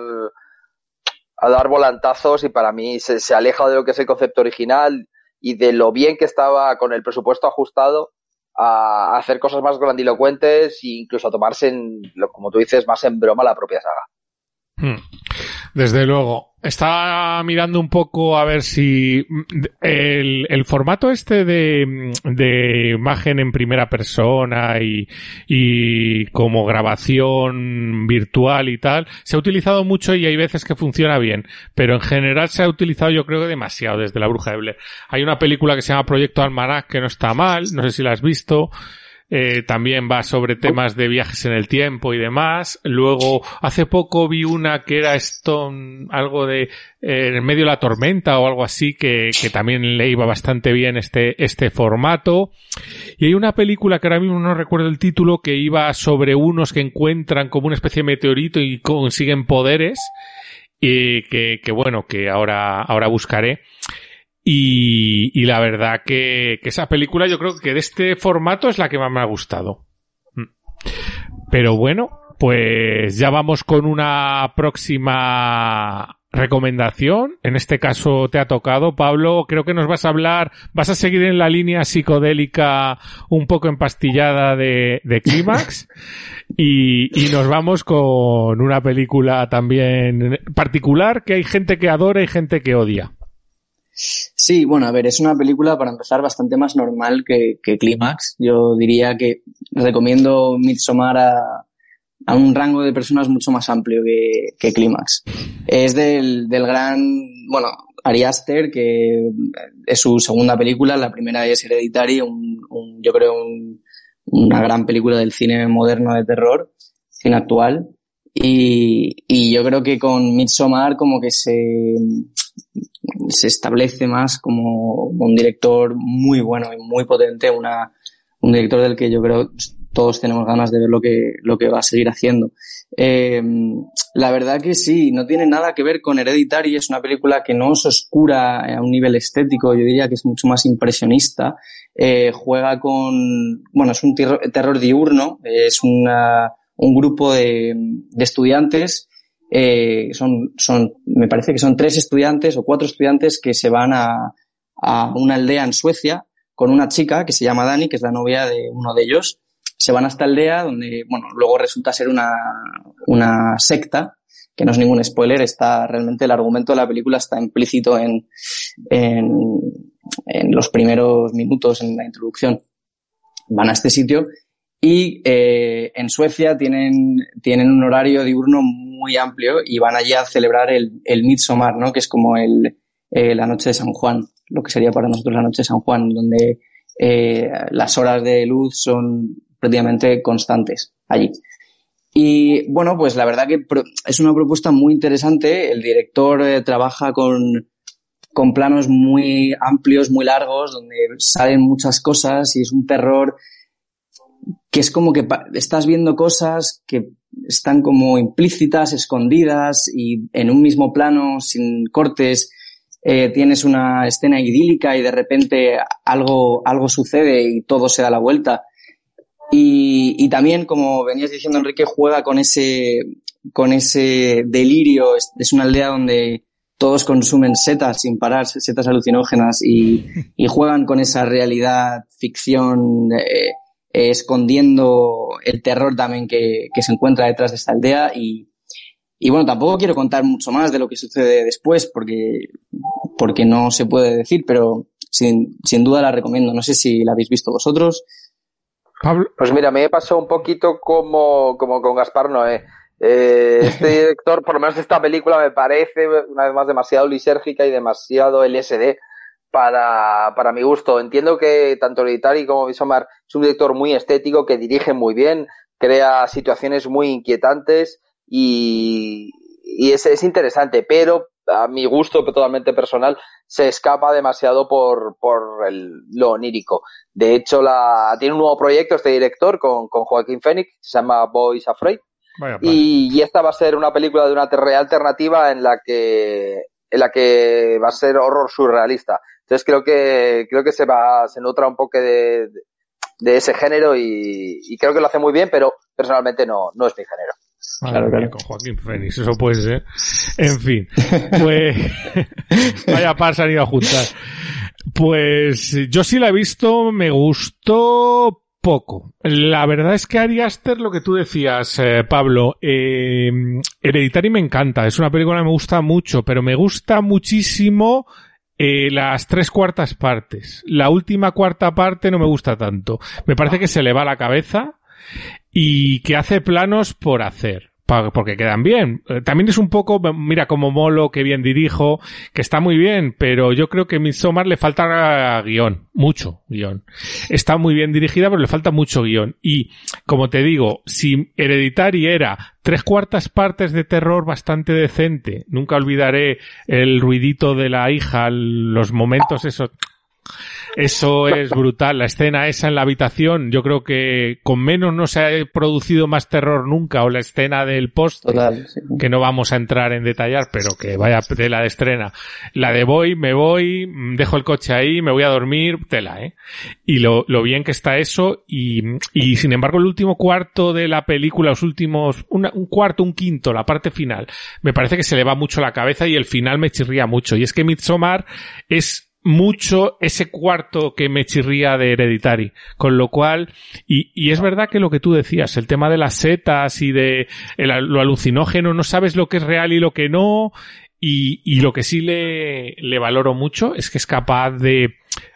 a dar volantazos y para mí se, se aleja de lo que es el concepto original y de lo bien que estaba con el presupuesto ajustado a hacer cosas más grandilocuentes e incluso a tomarse, en, como tú dices, más en broma la propia saga. Hmm. Desde luego. Estaba mirando un poco a ver si el, el formato este de, de, imagen en primera persona y, y como grabación virtual y tal, se ha utilizado mucho y hay veces que funciona bien, pero en general se ha utilizado yo creo demasiado desde la bruja de Blair. Hay una película que se llama Proyecto Almanac que no está mal, no sé si la has visto. Eh, también va sobre temas de viajes en el tiempo y demás. Luego, hace poco vi una que era Stone, algo de eh, en medio de la tormenta o algo así, que, que también le iba bastante bien este, este formato. Y hay una película que ahora mismo no recuerdo el título, que iba sobre unos que encuentran como una especie de meteorito y consiguen poderes. Y que, que bueno, que ahora, ahora buscaré. Y, y la verdad que, que, esa película yo creo que de este formato es la que más me ha gustado. Mm. Pero bueno, pues ya vamos con una próxima recomendación. En este caso te ha tocado, Pablo. Creo que nos vas a hablar, vas a seguir en la línea psicodélica un poco empastillada de, de Clímax. y, y nos vamos con una película también particular que hay gente que adora y gente que odia. Sí, bueno, a ver, es una película para empezar bastante más normal que, que. Yo diría que recomiendo Midsommar a, a, un rango de personas mucho más amplio que, que. Es del, del gran, bueno, Ari Aster, que es su segunda película, la primera es Hereditary, un, un, yo creo un, una gran película del cine moderno de terror, cine actual. Y, y yo creo que con Midsommar como que se, se establece más como un director muy bueno y muy potente, una, un director del que yo creo todos tenemos ganas de ver lo que, lo que va a seguir haciendo. Eh, la verdad que sí, no tiene nada que ver con Hereditary, es una película que no es oscura a un nivel estético, yo diría que es mucho más impresionista. Eh, juega con, bueno, es un terror, terror diurno, es una, un grupo de, de estudiantes eh, son, son, me parece que son tres estudiantes o cuatro estudiantes que se van a, a una aldea en Suecia con una chica que se llama Dani, que es la novia de uno de ellos. Se van a esta aldea donde, bueno, luego resulta ser una, una secta, que no es ningún spoiler, está realmente el argumento de la película está implícito en, en, en los primeros minutos, en la introducción. Van a este sitio y eh, en Suecia tienen, tienen un horario diurno muy amplio y van allí a celebrar el, el Midsommar, ¿no? Que es como el, eh, la noche de San Juan, lo que sería para nosotros la noche de San Juan, donde eh, las horas de luz son prácticamente constantes allí. Y bueno, pues la verdad que es una propuesta muy interesante. El director trabaja con, con planos muy amplios, muy largos, donde salen muchas cosas y es un terror que es como que estás viendo cosas que están como implícitas, escondidas y en un mismo plano, sin cortes. eh, tienes una escena idílica y de repente algo, algo sucede y todo se da la vuelta. Y, también, como venías diciendo, Enrique, juega con ese, con ese delirio. Es, una aldea donde todos consumen setas sin parar, setas alucinógenas y, y juegan con esa realidad, ficción, eh, escondiendo el terror también que, que, se encuentra detrás de esta aldea y, y bueno, tampoco quiero contar mucho más de lo que sucede después porque, porque no se puede decir, pero sin, sin duda la recomiendo. No sé si la habéis visto vosotros. Pablo. Pues mira, me pasó un poquito como, como con Gaspar Noé. Eh, este director, por lo menos esta película, me parece una vez más demasiado lisérgica y demasiado LSD para, para mi gusto. Entiendo que tanto Hereditary como Bisomar es un director muy estético que dirige muy bien, crea situaciones muy inquietantes y, y es, es interesante, pero a mi gusto totalmente personal se escapa demasiado por, por el, lo onírico. De hecho, la, tiene un nuevo proyecto este director con, con Joaquín Phoenix, se llama Boys Afraid. Vaya, vaya. Y, y, esta va a ser una película de una alternativa en la que en la que va a ser horror surrealista. Entonces creo que creo que se va se nutra un poco de, de ese género y, y, creo que lo hace muy bien, pero personalmente no, no es mi género. Claro, claro. Con Joaquín Fénix, eso puede ser. En fin, pues vaya par se han ido a juntar. Pues yo sí la he visto, me gustó poco. La verdad es que Ari Aster, lo que tú decías, eh, Pablo, eh, Hereditary me encanta, es una película que me gusta mucho, pero me gusta muchísimo eh, las tres cuartas partes. La última cuarta parte no me gusta tanto. Me parece que se le va la cabeza y que hace planos por hacer porque quedan bien. Eh, también es un poco, mira como molo, que bien dirijo, que está muy bien, pero yo creo que Midsommar le falta guion, mucho guion. Está muy bien dirigida, pero le falta mucho guion. Y, como te digo, si Hereditary era tres cuartas partes de terror bastante decente, nunca olvidaré el ruidito de la hija, los momentos esos eso es brutal. La escena esa en la habitación, yo creo que con menos no se ha producido más terror nunca. O la escena del post, sí. que no vamos a entrar en detallar, pero que vaya tela de estrena. La de voy, me voy, dejo el coche ahí, me voy a dormir, tela, ¿eh? Y lo, lo bien que está eso. Y, y sin embargo, el último cuarto de la película, los últimos, una, un cuarto, un quinto, la parte final, me parece que se le va mucho la cabeza y el final me chirría mucho. Y es que Midsommar es mucho ese cuarto que me chirría de Hereditary. Con lo cual, y, y, es verdad que lo que tú decías, el tema de las setas y de el, lo alucinógeno, no sabes lo que es real y lo que no. Y, y lo que sí le, le valoro mucho es que es capaz de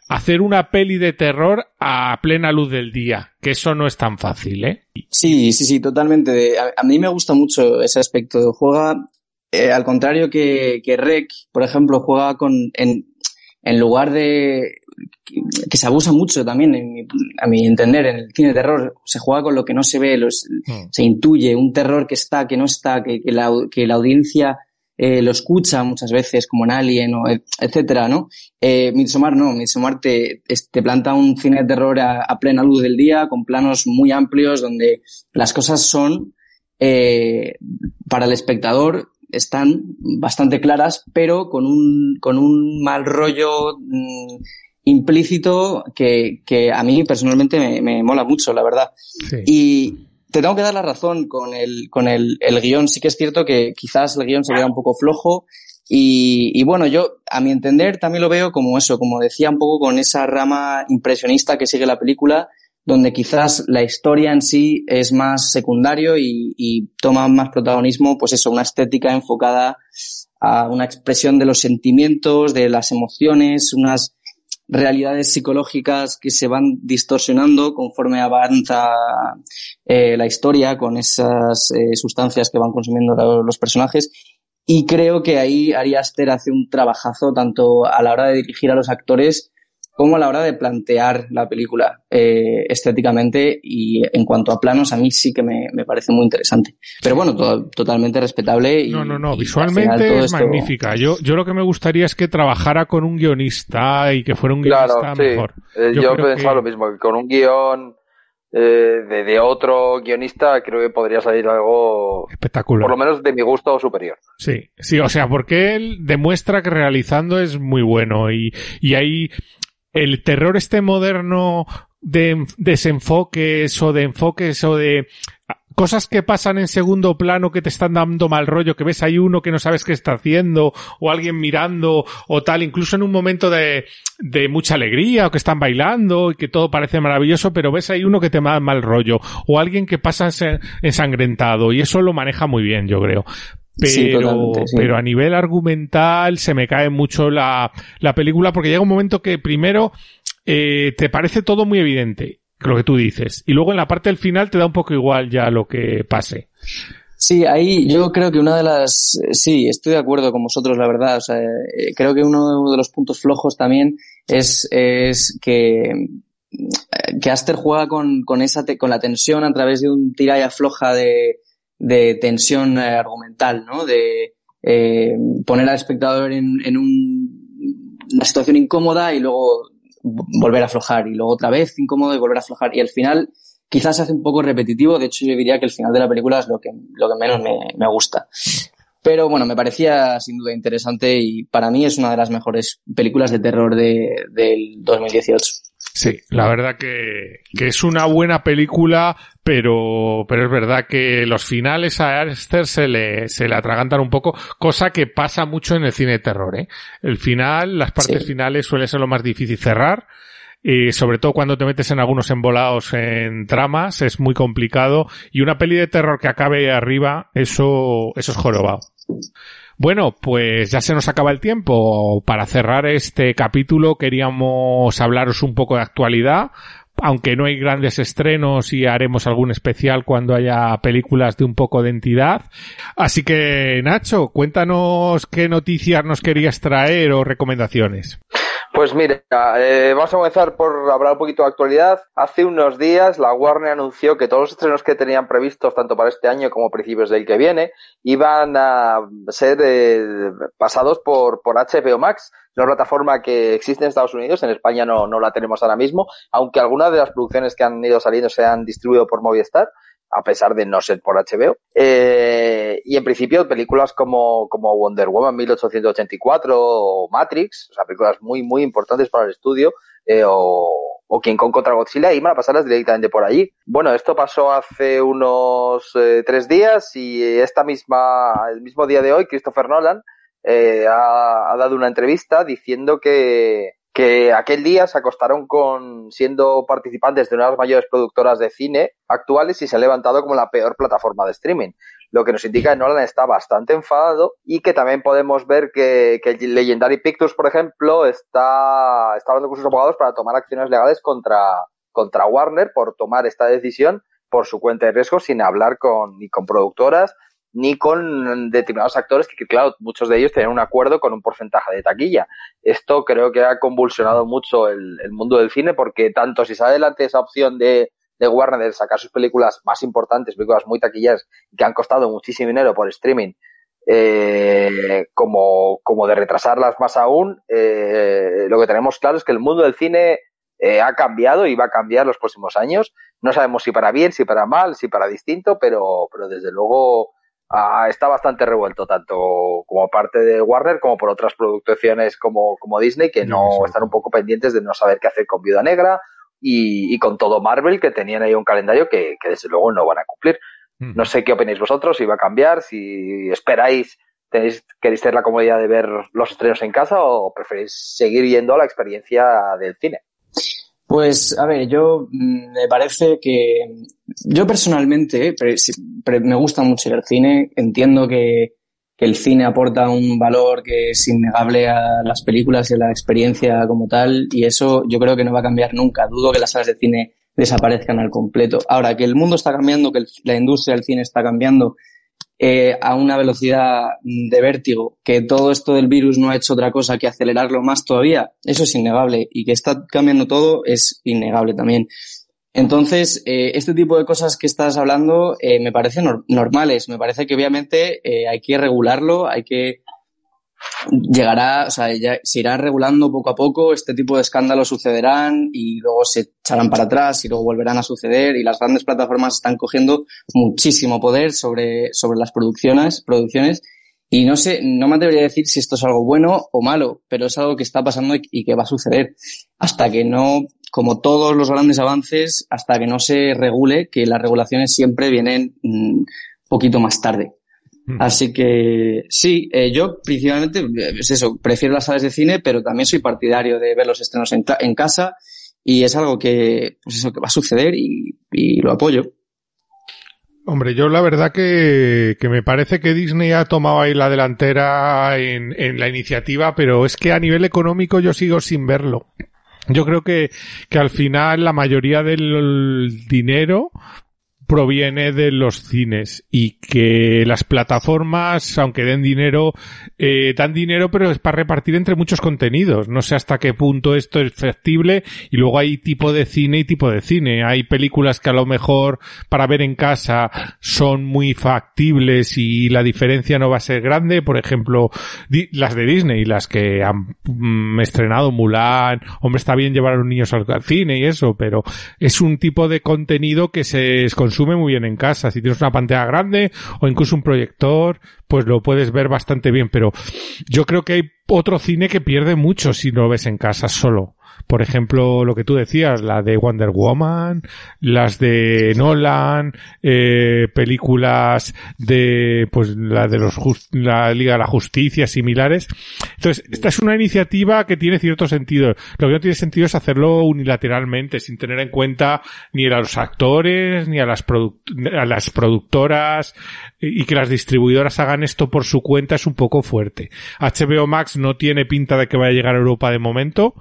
hacer una peli de terror a plena luz del día, que eso no es tan fácil, ¿eh? Sí, sí, sí, totalmente. A, mí me gusta mucho ese aspecto. Juega, eh, al contrario que, que Rec, por ejemplo, juega con, en, en lugar de que se abusa mucho también, en mi, a mi entender, en el cine de terror, se juega con lo que no se ve, los, mm. se intuye un terror que está, que no está, que, que, la, que la audiencia eh, lo escucha muchas veces, como en Alien, o etcétera, ¿no? Eh, Midsommar no, Midsommar te, te planta un cine de terror a, a, plena luz del día, con planos muy amplios, donde las cosas son, eh, para el espectador, están bastante claras, pero con un, con un mal rollo mmm, implícito que, que, a mí personalmente me, me mola mucho, la verdad. Sí. Y te tengo que dar la razón con el, con el, el guion. Sí que es cierto que quizás el guion se vea un poco flojo. Y, y, bueno, yo, a mi entender, también lo veo como eso, como decía un poco con esa rama impresionista que sigue la película, donde quizás la historia en sí es más secundario y, toma más protagonismo, pues eso, una estética enfocada a una expresión de los sentimientos, de las emociones, unas realidades psicológicas que se van distorsionando conforme avanza eh, la historia con esas eh, sustancias que van consumiendo los personajes. Y creo que ahí Ari Aster hace un trabajazo tanto a la hora de dirigir a los actores como a la hora de plantear la película eh, estéticamente y en cuanto a planos a mí sí que me, me parece muy interesante. Pero bueno, to totalmente respetable. Y, no, no, no, visualmente es esto... magnífica. Yo, yo lo que me gustaría es que trabajara con un guionista y que fuera un guionista claro, sí. mejor. Eh, yo, yo pensaba que... lo mismo, que con un guion eh, de, otro guionista, creo que podría salir algo espectacular. Por lo menos de mi gusto superior. Sí, sí, o sea, porque él demuestra que realizando es muy bueno y, y hay el terror este moderno de desenfoques o de enfoques o de cosas que pasan en segundo plano que te están dando mal rollo, que ves ahí uno que no sabes qué está haciendo, o alguien mirando, o tal, incluso en un momento de, de mucha alegría, o que están bailando, y que todo parece maravilloso, pero ves ahí uno que te da mal rollo, o alguien que pasa ensangrentado, y eso lo maneja muy bien, yo creo. Pero, pero a nivel argumental se me cae mucho la, la película porque llega un momento que primero eh, te parece todo muy evidente lo que tú dices. Y luego en la parte del final te da un poco igual ya lo que pase. Sí, ahí yo creo que una de las... Sí, estoy de acuerdo con vosotros, la verdad. O sea, eh, creo que uno de los puntos flojos también es, es que, que Aster juega con, con, esa con la tensión a través de un tira y afloja de, de tensión eh, argumental, ¿no? De eh, poner al espectador en, en un, una situación incómoda y luego volver a aflojar y luego otra vez incómodo y volver a aflojar y al final quizás se hace un poco repetitivo, de hecho yo diría que el final de la película es lo que, menos me, me gusta. Pero bueno, me parecía sin duda interesante y para mí es una de las mejores películas de terror de, del 2018. Sí, la verdad que, que es una buena película, pero, pero es verdad que los finales a Aster se le, se le atragantan un poco, cosa que pasa mucho en el cine de terror, ¿eh? El final, las partes finales suele ser lo más difícil cerrar, y sobre todo cuando te metes en algunos embolados en tramas, es muy complicado, y una peli de terror que acabe arriba, eso, eso es jorobado. Bueno, pues ya se nos acaba el tiempo. Para cerrar este capítulo queríamos hablaros un poco de actualidad, aunque no hay grandes estrenos y haremos algún especial cuando haya películas de un poco de entidad. Así que, Nacho, cuéntanos qué noticias nos querías traer o recomendaciones. Pues mira, eh, vamos a comenzar por hablar un poquito de actualidad. Hace unos días la Warner anunció que todos los estrenos que tenían previstos, tanto para este año como principios del que viene, iban a ser eh, pasados por, por HBO Max, una plataforma que existe en Estados Unidos, en España no, no la tenemos ahora mismo, aunque algunas de las producciones que han ido saliendo se han distribuido por Movistar a pesar de no ser por HBO. Eh, y en principio películas como, como Wonder Woman 1884 o Matrix, o sea, películas muy, muy importantes para el estudio, eh, o, o King Kong contra Godzilla, iban a pasarlas directamente por allí. Bueno, esto pasó hace unos eh, tres días y esta misma, el mismo día de hoy, Christopher Nolan eh, ha, ha dado una entrevista diciendo que, que aquel día se acostaron con siendo participantes de una de las mayores productoras de cine actuales y se ha levantado como la peor plataforma de streaming. Lo que nos indica que Nolan está bastante enfadado y que también podemos ver que, que Legendary Pictures, por ejemplo, está, está hablando con sus abogados para tomar acciones legales contra, contra Warner por tomar esta decisión por su cuenta de riesgo sin hablar con, ni con productoras ni con determinados actores que, claro, muchos de ellos tienen un acuerdo con un porcentaje de taquilla. Esto creo que ha convulsionado mucho el, mundo del cine porque tanto si sale adelante esa opción de, de Warner de sacar sus películas más importantes, películas muy taquilleras que han costado muchísimo dinero por streaming, eh, como, como de retrasarlas más aún, eh, lo que tenemos claro es que el mundo del cine eh, ha cambiado y va a cambiar los próximos años. No sabemos si para bien, si para mal, si para distinto, pero, pero desde luego Ah, está bastante revuelto, tanto como parte de Warner como por otras producciones como, como Disney, que no están un poco pendientes de no saber qué hacer con Viuda Negra y, con todo Marvel, que tenían ahí un calendario que, desde luego no van a cumplir. No sé qué opináis vosotros, si va a cambiar, si esperáis, tenéis, queréis tener la comodidad de ver los estrenos en casa o preferís seguir yendo a la experiencia del cine. Pues, a ver, yo mm, me parece que yo personalmente me gusta mucho el cine, entiendo que, que, el cine aporta un valor que es innegable a las películas y a la experiencia como tal, y eso yo creo que no va a cambiar nunca. Dudo que las salas de cine desaparezcan al completo. Ahora, que el mundo está cambiando, que la industria del cine está cambiando eh, a una velocidad de vértigo, que todo esto del virus no ha hecho otra cosa que acelerarlo más todavía, eso es innegable. Y que está cambiando todo es innegable también. Entonces, eh, este tipo de cosas que estás hablando eh, me parecen normales. Me parece que obviamente hay que regularlo, hay que llegará, o sea, ya se irá regulando poco a poco, este tipo de escándalos sucederán y luego se echarán para atrás y luego volverán a suceder y las grandes plataformas están cogiendo muchísimo poder sobre, sobre las producciones, producciones y no sé, no me atrevería a decir si esto es algo bueno o malo, pero es algo que está pasando y que va a suceder hasta que no, como todos los grandes avances, hasta que no se regule, que las regulaciones siempre vienen un mm, poquito más tarde. Mm. Así que sí, eh, yo principalmente, es eso, prefiero las salas de cine, pero también soy partidario de ver los estrenos en, en casa y es algo que, pues eso, que va a suceder y, y lo apoyo. Hombre, yo la verdad que, que, me parece que Disney ha tomado ahí la delantera en, en la iniciativa, pero es que a nivel económico yo sigo sin verlo. Yo creo que, que al final la mayoría del dinero proviene de los cines y que las plataformas, aunque den dinero, eh, dan dinero, pero es para repartir entre muchos contenidos. No sé hasta qué punto esto es factible y luego hay tipo de cine y tipo de cine. Hay películas que a lo mejor para ver en casa son muy factibles y la diferencia no va a ser grande. Por ejemplo, las de Disney, las que han mm, estrenado Mulan. Hombre, está bien llevar a los niños al, cine y eso, pero es un tipo de contenido que se consume muy bien en casa. Si tienes una pantalla grande o incluso un proyector, pues lo puedes ver bastante bien. Pero yo creo que hay otro cine que pierde mucho si lo ves en casa solo. Por ejemplo, lo que tú decías, la de Wonder Woman, las de Nolan, eh, películas de, pues, la de los la Liga de la Justicia, similares. Entonces, esta es una iniciativa que tiene cierto sentido. Lo que no tiene sentido es hacerlo unilateralmente, sin tener en cuenta ni a los actores, ni a las, a las productoras, y que las distribuidoras hagan esto por su cuenta es un poco fuerte. HBO Max no tiene pinta de que vaya a llegar a Europa de momento.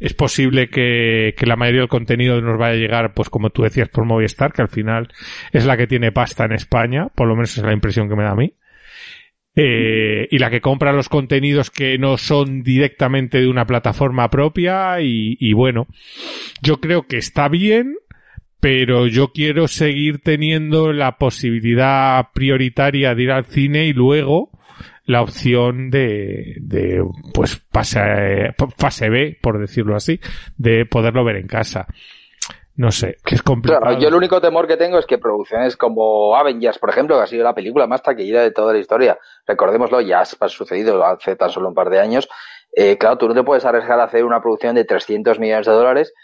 Es posible que, que la mayoría del contenido nos vaya a llegar, pues como tú decías, por Movistar, que al final es la que tiene pasta en España, por lo menos es la impresión que me da a mí. Eh, y la que compra los contenidos que no son directamente de una plataforma propia y, y bueno, yo creo que está bien, pero yo quiero seguir teniendo la posibilidad prioritaria de ir al cine y luego la opción de, de pues pase, fase B, por decirlo así, de poderlo ver en casa. No sé, es complicado. yo el único temor que tengo es que producciones como Avengers, por ejemplo, que ha sido la película más taquillera de toda la historia, recordémoslo, ya ha sucedido hace tan solo un par de años, eh, claro, tú no te puedes arriesgar a hacer una producción de 300 millones de dólares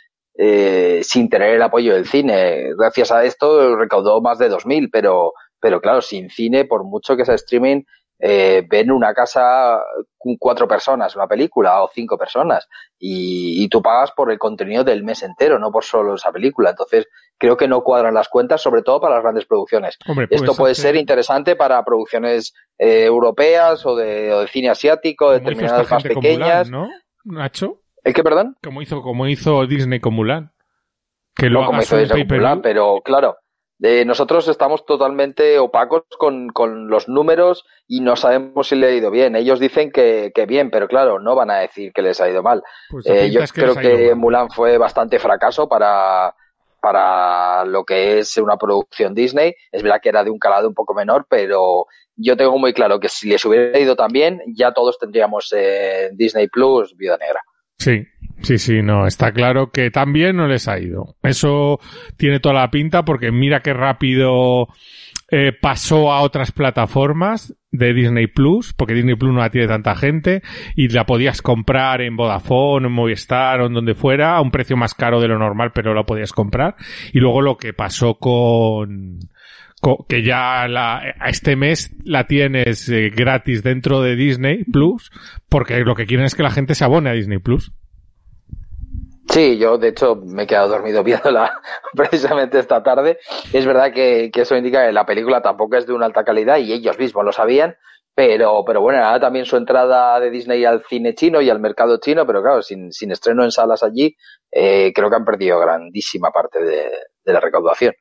eh, sin tener el apoyo del cine. Gracias a esto recaudó más de 2.000, pero, pero claro, sin cine, por mucho que sea streaming, eh, ven una casa con cuatro personas, una película, o cinco personas, y, y, tú pagas por el contenido del mes entero, no por solo esa película. Entonces, creo que no cuadran las cuentas, sobre todo para las grandes producciones. Esto puede ser interesante para producciones eh, europeas o de, o de, cine asiático, determinadas más pequeñas. ¿no, Nacho? ¿El qué, perdón? Como hizo, como hizo Disney con Mulan. Que lo no, como hizo Disney con Mulan, pero claro, eh, nosotros estamos totalmente opacos con, con, los números y no sabemos si le ha ido bien. Ellos dicen que, que bien, pero claro, no van a decir que les ha ido mal. Pues eh, yo creo que Mulan fue bastante fracaso para, para lo que es una producción Disney. Es verdad que era de un calado un poco menor, pero yo tengo muy claro que si les hubiera ido tan bien, ya todos tendríamos eh, Disney Plus Vida Negra. Sí, sí, sí, no, está claro que también no les ha ido. Eso tiene toda la pinta porque mira qué rápido eh, pasó a otras plataformas de Disney Plus, porque Disney Plus no la tiene tanta gente y la podías comprar en Vodafone, en Movistar o en donde fuera a un precio más caro de lo normal, pero lo podías comprar. Y luego lo que pasó con que ya la, este mes la tienes eh, gratis dentro de Disney Plus, porque lo que quieren es que la gente se abone a Disney Plus. Sí, yo de hecho me he quedado dormido viéndola precisamente esta tarde. Es verdad que, que, eso indica que la película tampoco es de una alta calidad y ellos mismos lo sabían, pero, pero bueno, ahora también su entrada de Disney al cine chino y al mercado chino, pero claro, sin, sin estreno en salas allí, eh, creo que han perdido grandísima parte de, de la recaudación.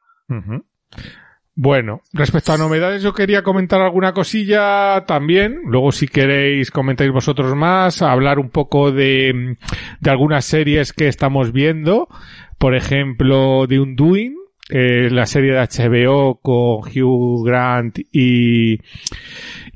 Bueno, respecto a novedades, yo quería comentar alguna cosilla también. Luego, si queréis, comentáis vosotros más, hablar un poco de, de algunas series que estamos viendo. Por ejemplo, de Undoing, eh, la serie de HBO con Hugh Grant y,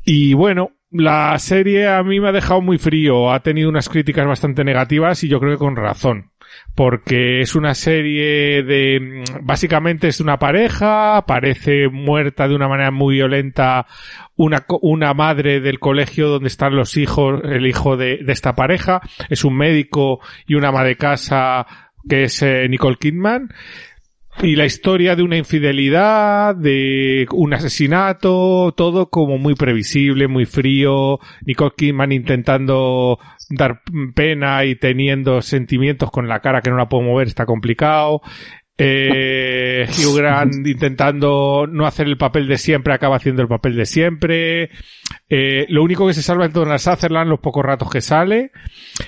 y bueno, la serie a mí me ha dejado muy frío, ha tenido unas críticas bastante negativas y yo creo que con razón, porque es una serie de, básicamente es una pareja, parece muerta de una manera muy violenta una, una madre del colegio donde están los hijos, el hijo de, de esta pareja, es un médico y una ama de casa que es eh, Nicole Kidman y la historia de una infidelidad, de un asesinato, todo como muy previsible, muy frío. Nicole Kidman intentando dar pena y teniendo sentimientos con la cara que no la puedo mover, está complicado. Eh, Hugh Grant intentando no hacer el papel de siempre, acaba haciendo el papel de siempre. Eh, lo único que se salva es Donald Sutherland los pocos ratos que sale.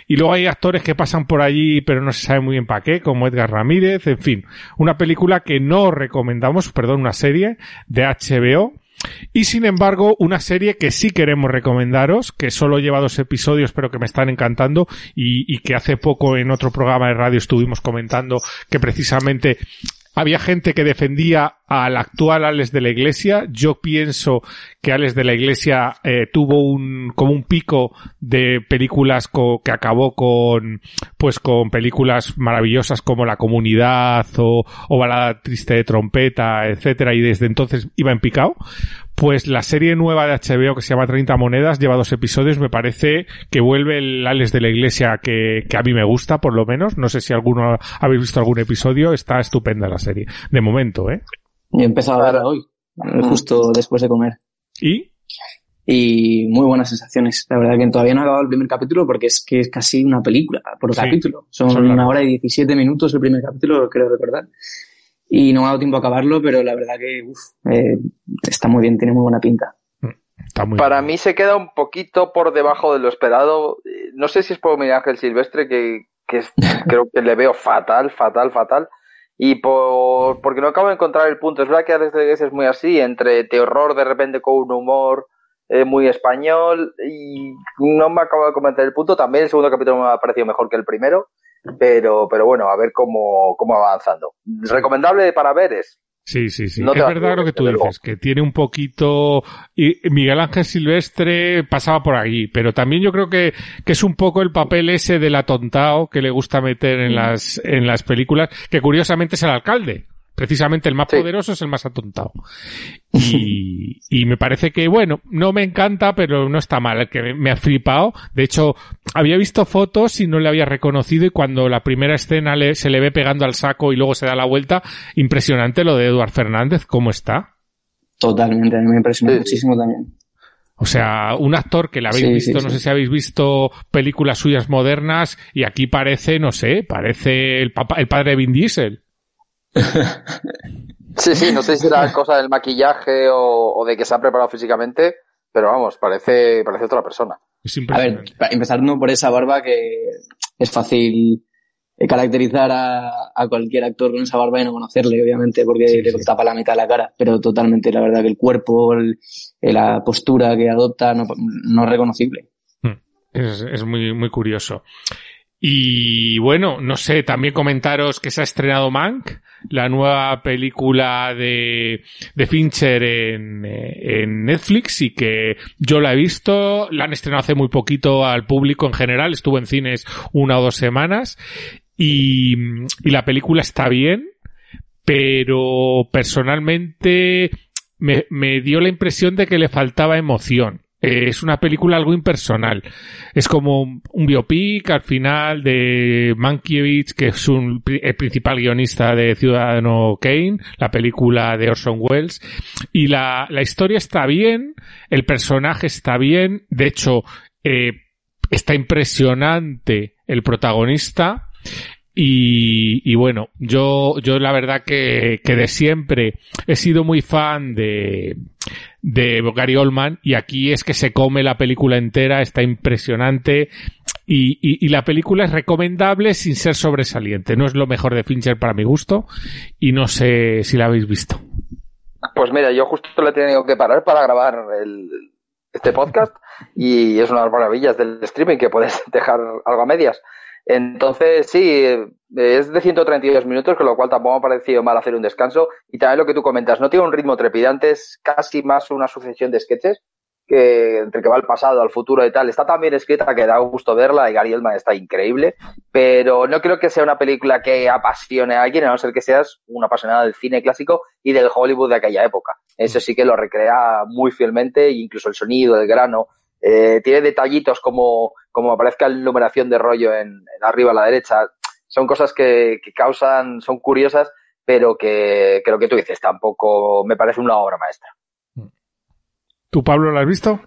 Y luego hay actores que pasan por allí, pero no se sabe muy bien para qué, como Edgar Ramírez, en fin. Una película que no recomendamos, perdón, una serie de HBO y sin embargo, una serie que sí queremos recomendaros, que solo lleva dos episodios, pero que me están encantando y, y que hace poco en otro programa de radio estuvimos comentando que precisamente había gente que defendía al actual Alex de la Iglesia. Yo pienso que Alex de la Iglesia eh, tuvo un como un pico de películas que acabó con pues con películas maravillosas como La Comunidad o, o Balada Triste de Trompeta, etcétera, y desde entonces iba en picado. Pues la serie nueva de HBO que se llama 30 monedas lleva dos episodios, me parece que vuelve el Alex de la Iglesia que, que a mí me gusta, por lo menos. No sé si alguno habéis visto algún episodio, está estupenda la serie. De momento, ¿eh? Yo he empezado a verla hoy, justo después de comer. ¿Y? Y muy buenas sensaciones. La verdad que todavía no he acabado el primer capítulo porque es que es casi una película por Sí, capítulo. Son una hora y 17 minutos el primer capítulo, creo recordar. Y no me ha dado tiempo a acabarlo, pero la verdad que uf, eh, está muy bien, tiene muy buena pinta. Está muy Para bien. mí se queda un poquito por debajo de lo esperado. Eh, No sé si es por Miguel Ángel Silvestre, que, que es- creo que le veo fatal, fatal, fatal. Y por, porque no acabo de encontrar el punto. Es verdad que la Iglesia es muy así, entre terror de repente con un humor eh, muy español. Y no me acabo de comentar el punto. También el segundo capítulo me ha parecido mejor que el primero. Pero, pero bueno, a ver cómo, cómo va avanzando. Recomendable para ver es. Sí, sí, sí. No es verdad lo que tú dices, que tiene un poquito... Y Miguel Ángel Silvestre pasaba por allí, pero también yo creo que, que es un poco el papel ese del atontao que le gusta meter en las, en las películas, que curiosamente es el alcalde. Precisamente el más Sí. poderoso es el más atontado. Y, y me parece que, bueno, no me encanta, pero no está mal, que me, ha flipado. De hecho, había visto fotos y no le había reconocido y cuando la primera escena le- se le ve pegando al saco y luego se da la vuelta, impresionante lo de Eduard Fernández, ¿cómo está? Totalmente, a mí me sí. muchísimo también. O sea, un actor que le habéis Sí, visto, sí, no sí. sé si habéis visto películas suyas modernas y aquí parece, no sé, parece el, papá, el padre de Vin Diesel. Sí, sí, no sé si será cosa del maquillaje o, o de que se ha preparado físicamente, pero vamos, parece, parece otra persona. A ver, empezando por esa barba que es fácil eh, caracterizar a, a cualquier actor con esa barba y no conocerle, obviamente, porque Sí, le sí. tapa la mitad de la cara, pero totalmente, la verdad que el cuerpo, el- eh, la postura que adopta, no, no es reconocible. Es, es muy, muy curioso. Y bueno, no sé, también comentaros que se ha estrenado Mank, la nueva película de, Fincher en, eh, en Netflix y que yo la he visto, la han estrenado hace muy poquito al público en general, estuvo en cines una o dos semanas y, la película está bien, pero personalmente me, me dio la impresión de que le faltaba emoción. Eh, es una película algo impersonal. Es como un, biopic al final de Mankiewicz, que es un, el principal guionista de Ciudadano Kane, la película de Orson Welles. Y la, la historia está bien, el personaje está bien, de hecho, eh, está impresionante el protagonista. Y, bueno, yo, yo la verdad que, que de siempre he sido muy fan de, de Gary Oldman y aquí es que se come la película entera, está impresionante y, y, y la película es recomendable sin ser sobresaliente. No es lo mejor de Fincher para mi gusto y no sé si la habéis visto. Pues mira, yo justo le he tenido que parar para grabar el, este podcast y es una de las maravillas del streaming que puedes dejar algo a medias. Entonces, sí, es de 132 minutos, con lo cual tampoco me ha parecido mal hacer un descanso. Y también lo que tú comentas, no tiene un ritmo trepidante, es casi más una sucesión de sketches. que entre que va al pasado, al futuro y tal, está tan bien escrita que da gusto verla y Gary Oldman está increíble, pero no creo que sea una película que apasione a alguien, a no ser que seas una apasionada del cine clásico y del Hollywood de aquella época. Eso sí que lo recrea muy fielmente, incluso el sonido, el grano, eh, tiene detallitos como, como aparezca la numeración de rollo en, arriba a la derecha. Son cosas que, que, causan, son curiosas, pero que, que lo que tú dices tampoco me parece una obra maestra. ¿Tú, Pablo, la has visto?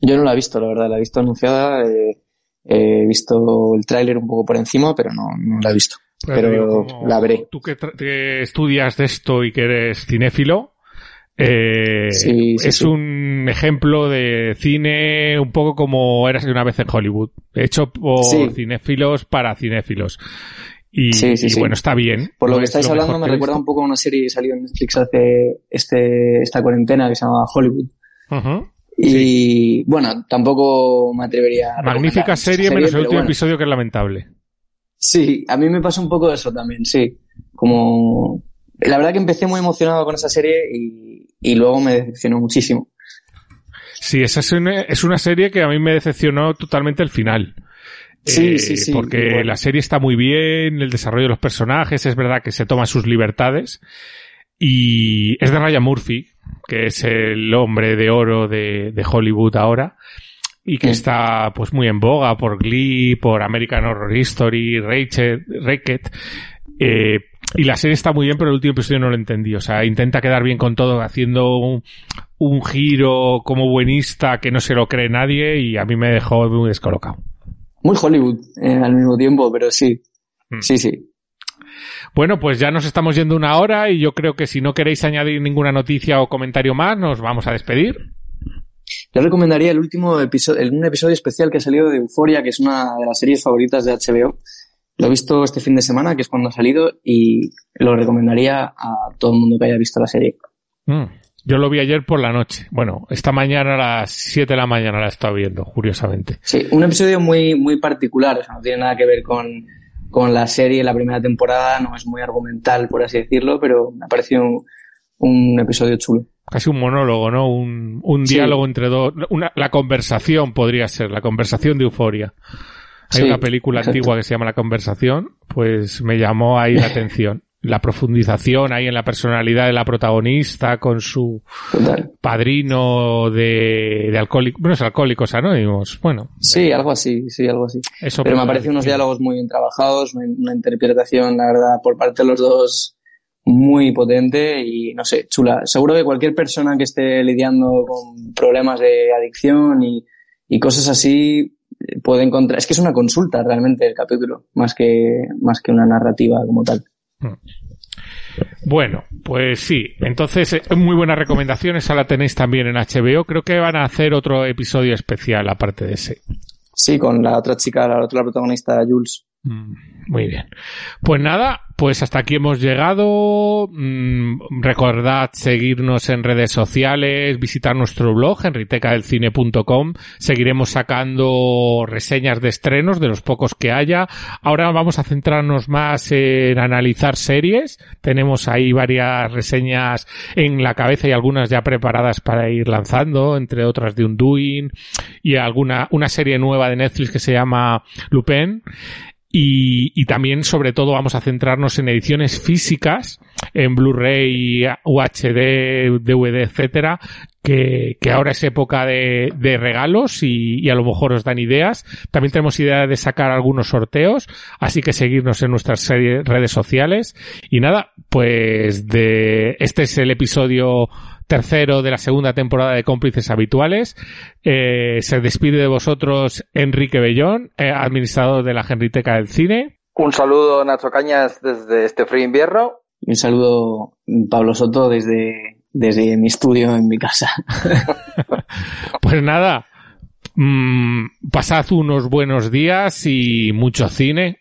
Yo no la he visto, la verdad, la he visto anunciada. Eh, he visto el tráiler un poco por encima, pero no, no la he visto. Pero, la veré. Tú que, que, estudias de esto y que eres cinéfilo, eh, es un ejemplo de cine un poco como eras una vez en Hollywood, hecho por cinéfilos para cinéfilos. Y, bueno, está bien. Por lo que estáis hablando me recuerda un poco a una serie que salió en Netflix hace este, esta cuarentena que se llama Hollywood. Y bueno, tampoco me atrevería a Magnífica serie, menos el último episodio que es lamentable. Sí, a mí me pasa un poco eso también, sí. Como la verdad que empecé muy emocionado con esa serie y, y luego me decepcionó muchísimo. Sí, esa es una, es una serie que a mí me decepcionó totalmente el final. Sí, sí, sí. Porque la serie está muy bien, el desarrollo de los personajes, es verdad que se toma sus libertades. Y es de Ryan Murphy, que es el hombre de oro de, de Hollywood ahora. Y que está pues muy en boga por Glee, por American Horror History, Rachel, Racket. Eh, y la serie está muy bien, pero el último episodio no lo entendí. O sea, intenta quedar bien con todo, haciendo un, un giro como buenista que no se lo cree nadie y a mí me dejó muy descolocado. Muy Hollywood eh, al mismo tiempo, pero sí. Mm. Sí, sí. Bueno, pues ya nos estamos yendo una hora y yo creo que si no queréis añadir ninguna noticia o comentario más, nos vamos a despedir. Yo recomendaría el último episodio, un episodio especial que ha salido de Euforia, que es una de las series favoritas de HBO lo he visto este fin de semana, que es cuando ha salido, y lo recomendaría a todo el mundo que haya visto la serie. Mm. Yo lo vi ayer por la noche. Bueno, esta mañana a las 7 de la mañana la he estado viendo, curiosamente. Sí, un episodio muy, muy particular, o sea, no tiene nada que ver con, con la serie, la primera temporada, no es muy argumental, por así decirlo, pero me ha parecido un, un episodio chulo. Casi un monólogo, ¿no? Un, un diálogo entre dos, una, la conversación podría ser, la conversación de euforia. Hay una película antigua que se llama La Conversación, pues me llamó ahí la atención. La profundización ahí en la personalidad de la protagonista con su padrino de, de alcohólicos, bueno, es alcohólicos anónimos, bueno. Sí, algo así, sí, algo así. Eso Pero me parecen unos diálogos muy bien trabajados, una interpretación, la verdad, por parte de los dos muy potente y no sé, chula. Seguro que cualquier persona que esté lidiando con problemas de adicción y, y cosas así puede encontrar. Es que es una consulta realmente el capítulo, más que, más que una narrativa como tal. Hmm. Bueno, pues sí. Entonces, eh, muy buena recomendación. Esa la tenéis también en HBO. Creo que van a hacer otro episodio especial aparte de ese. Sí, con la otra chica, la otra protagonista, Jules. Mm, muy bien. Pues nada, pues hasta aquí hemos llegado. Mm, recordad seguirnos en redes sociales, visitar nuestro blog, enritecadelcine.com. Seguiremos sacando reseñas de estrenos, de los pocos que haya. Ahora vamos a centrarnos más en analizar series. Tenemos ahí varias reseñas en la cabeza y algunas ya preparadas para ir lanzando, entre otras de Undoing y alguna, una serie nueva de Netflix que se llama Lupin. Y, y, también, sobre todo, vamos a centrarnos en ediciones físicas, en Blu-ray, UHD, DVD, etcétera, que, que, ahora es época de, de regalos y, y, a lo mejor os dan ideas. También tenemos idea de sacar algunos sorteos, así que seguirnos en nuestras redes sociales. Y nada, pues de este es el episodio tercero de la segunda temporada de Cómplices Habituales. Eh, se despide de vosotros Enrique Bellón, eh, administrador de la Genriteca del Cine. Un saludo, Nacho Cañas, desde este frío invierno. Y un saludo, Pablo Soto, desde, desde mi estudio en mi casa. pues nada, mmm, pasad unos buenos días y mucho cine.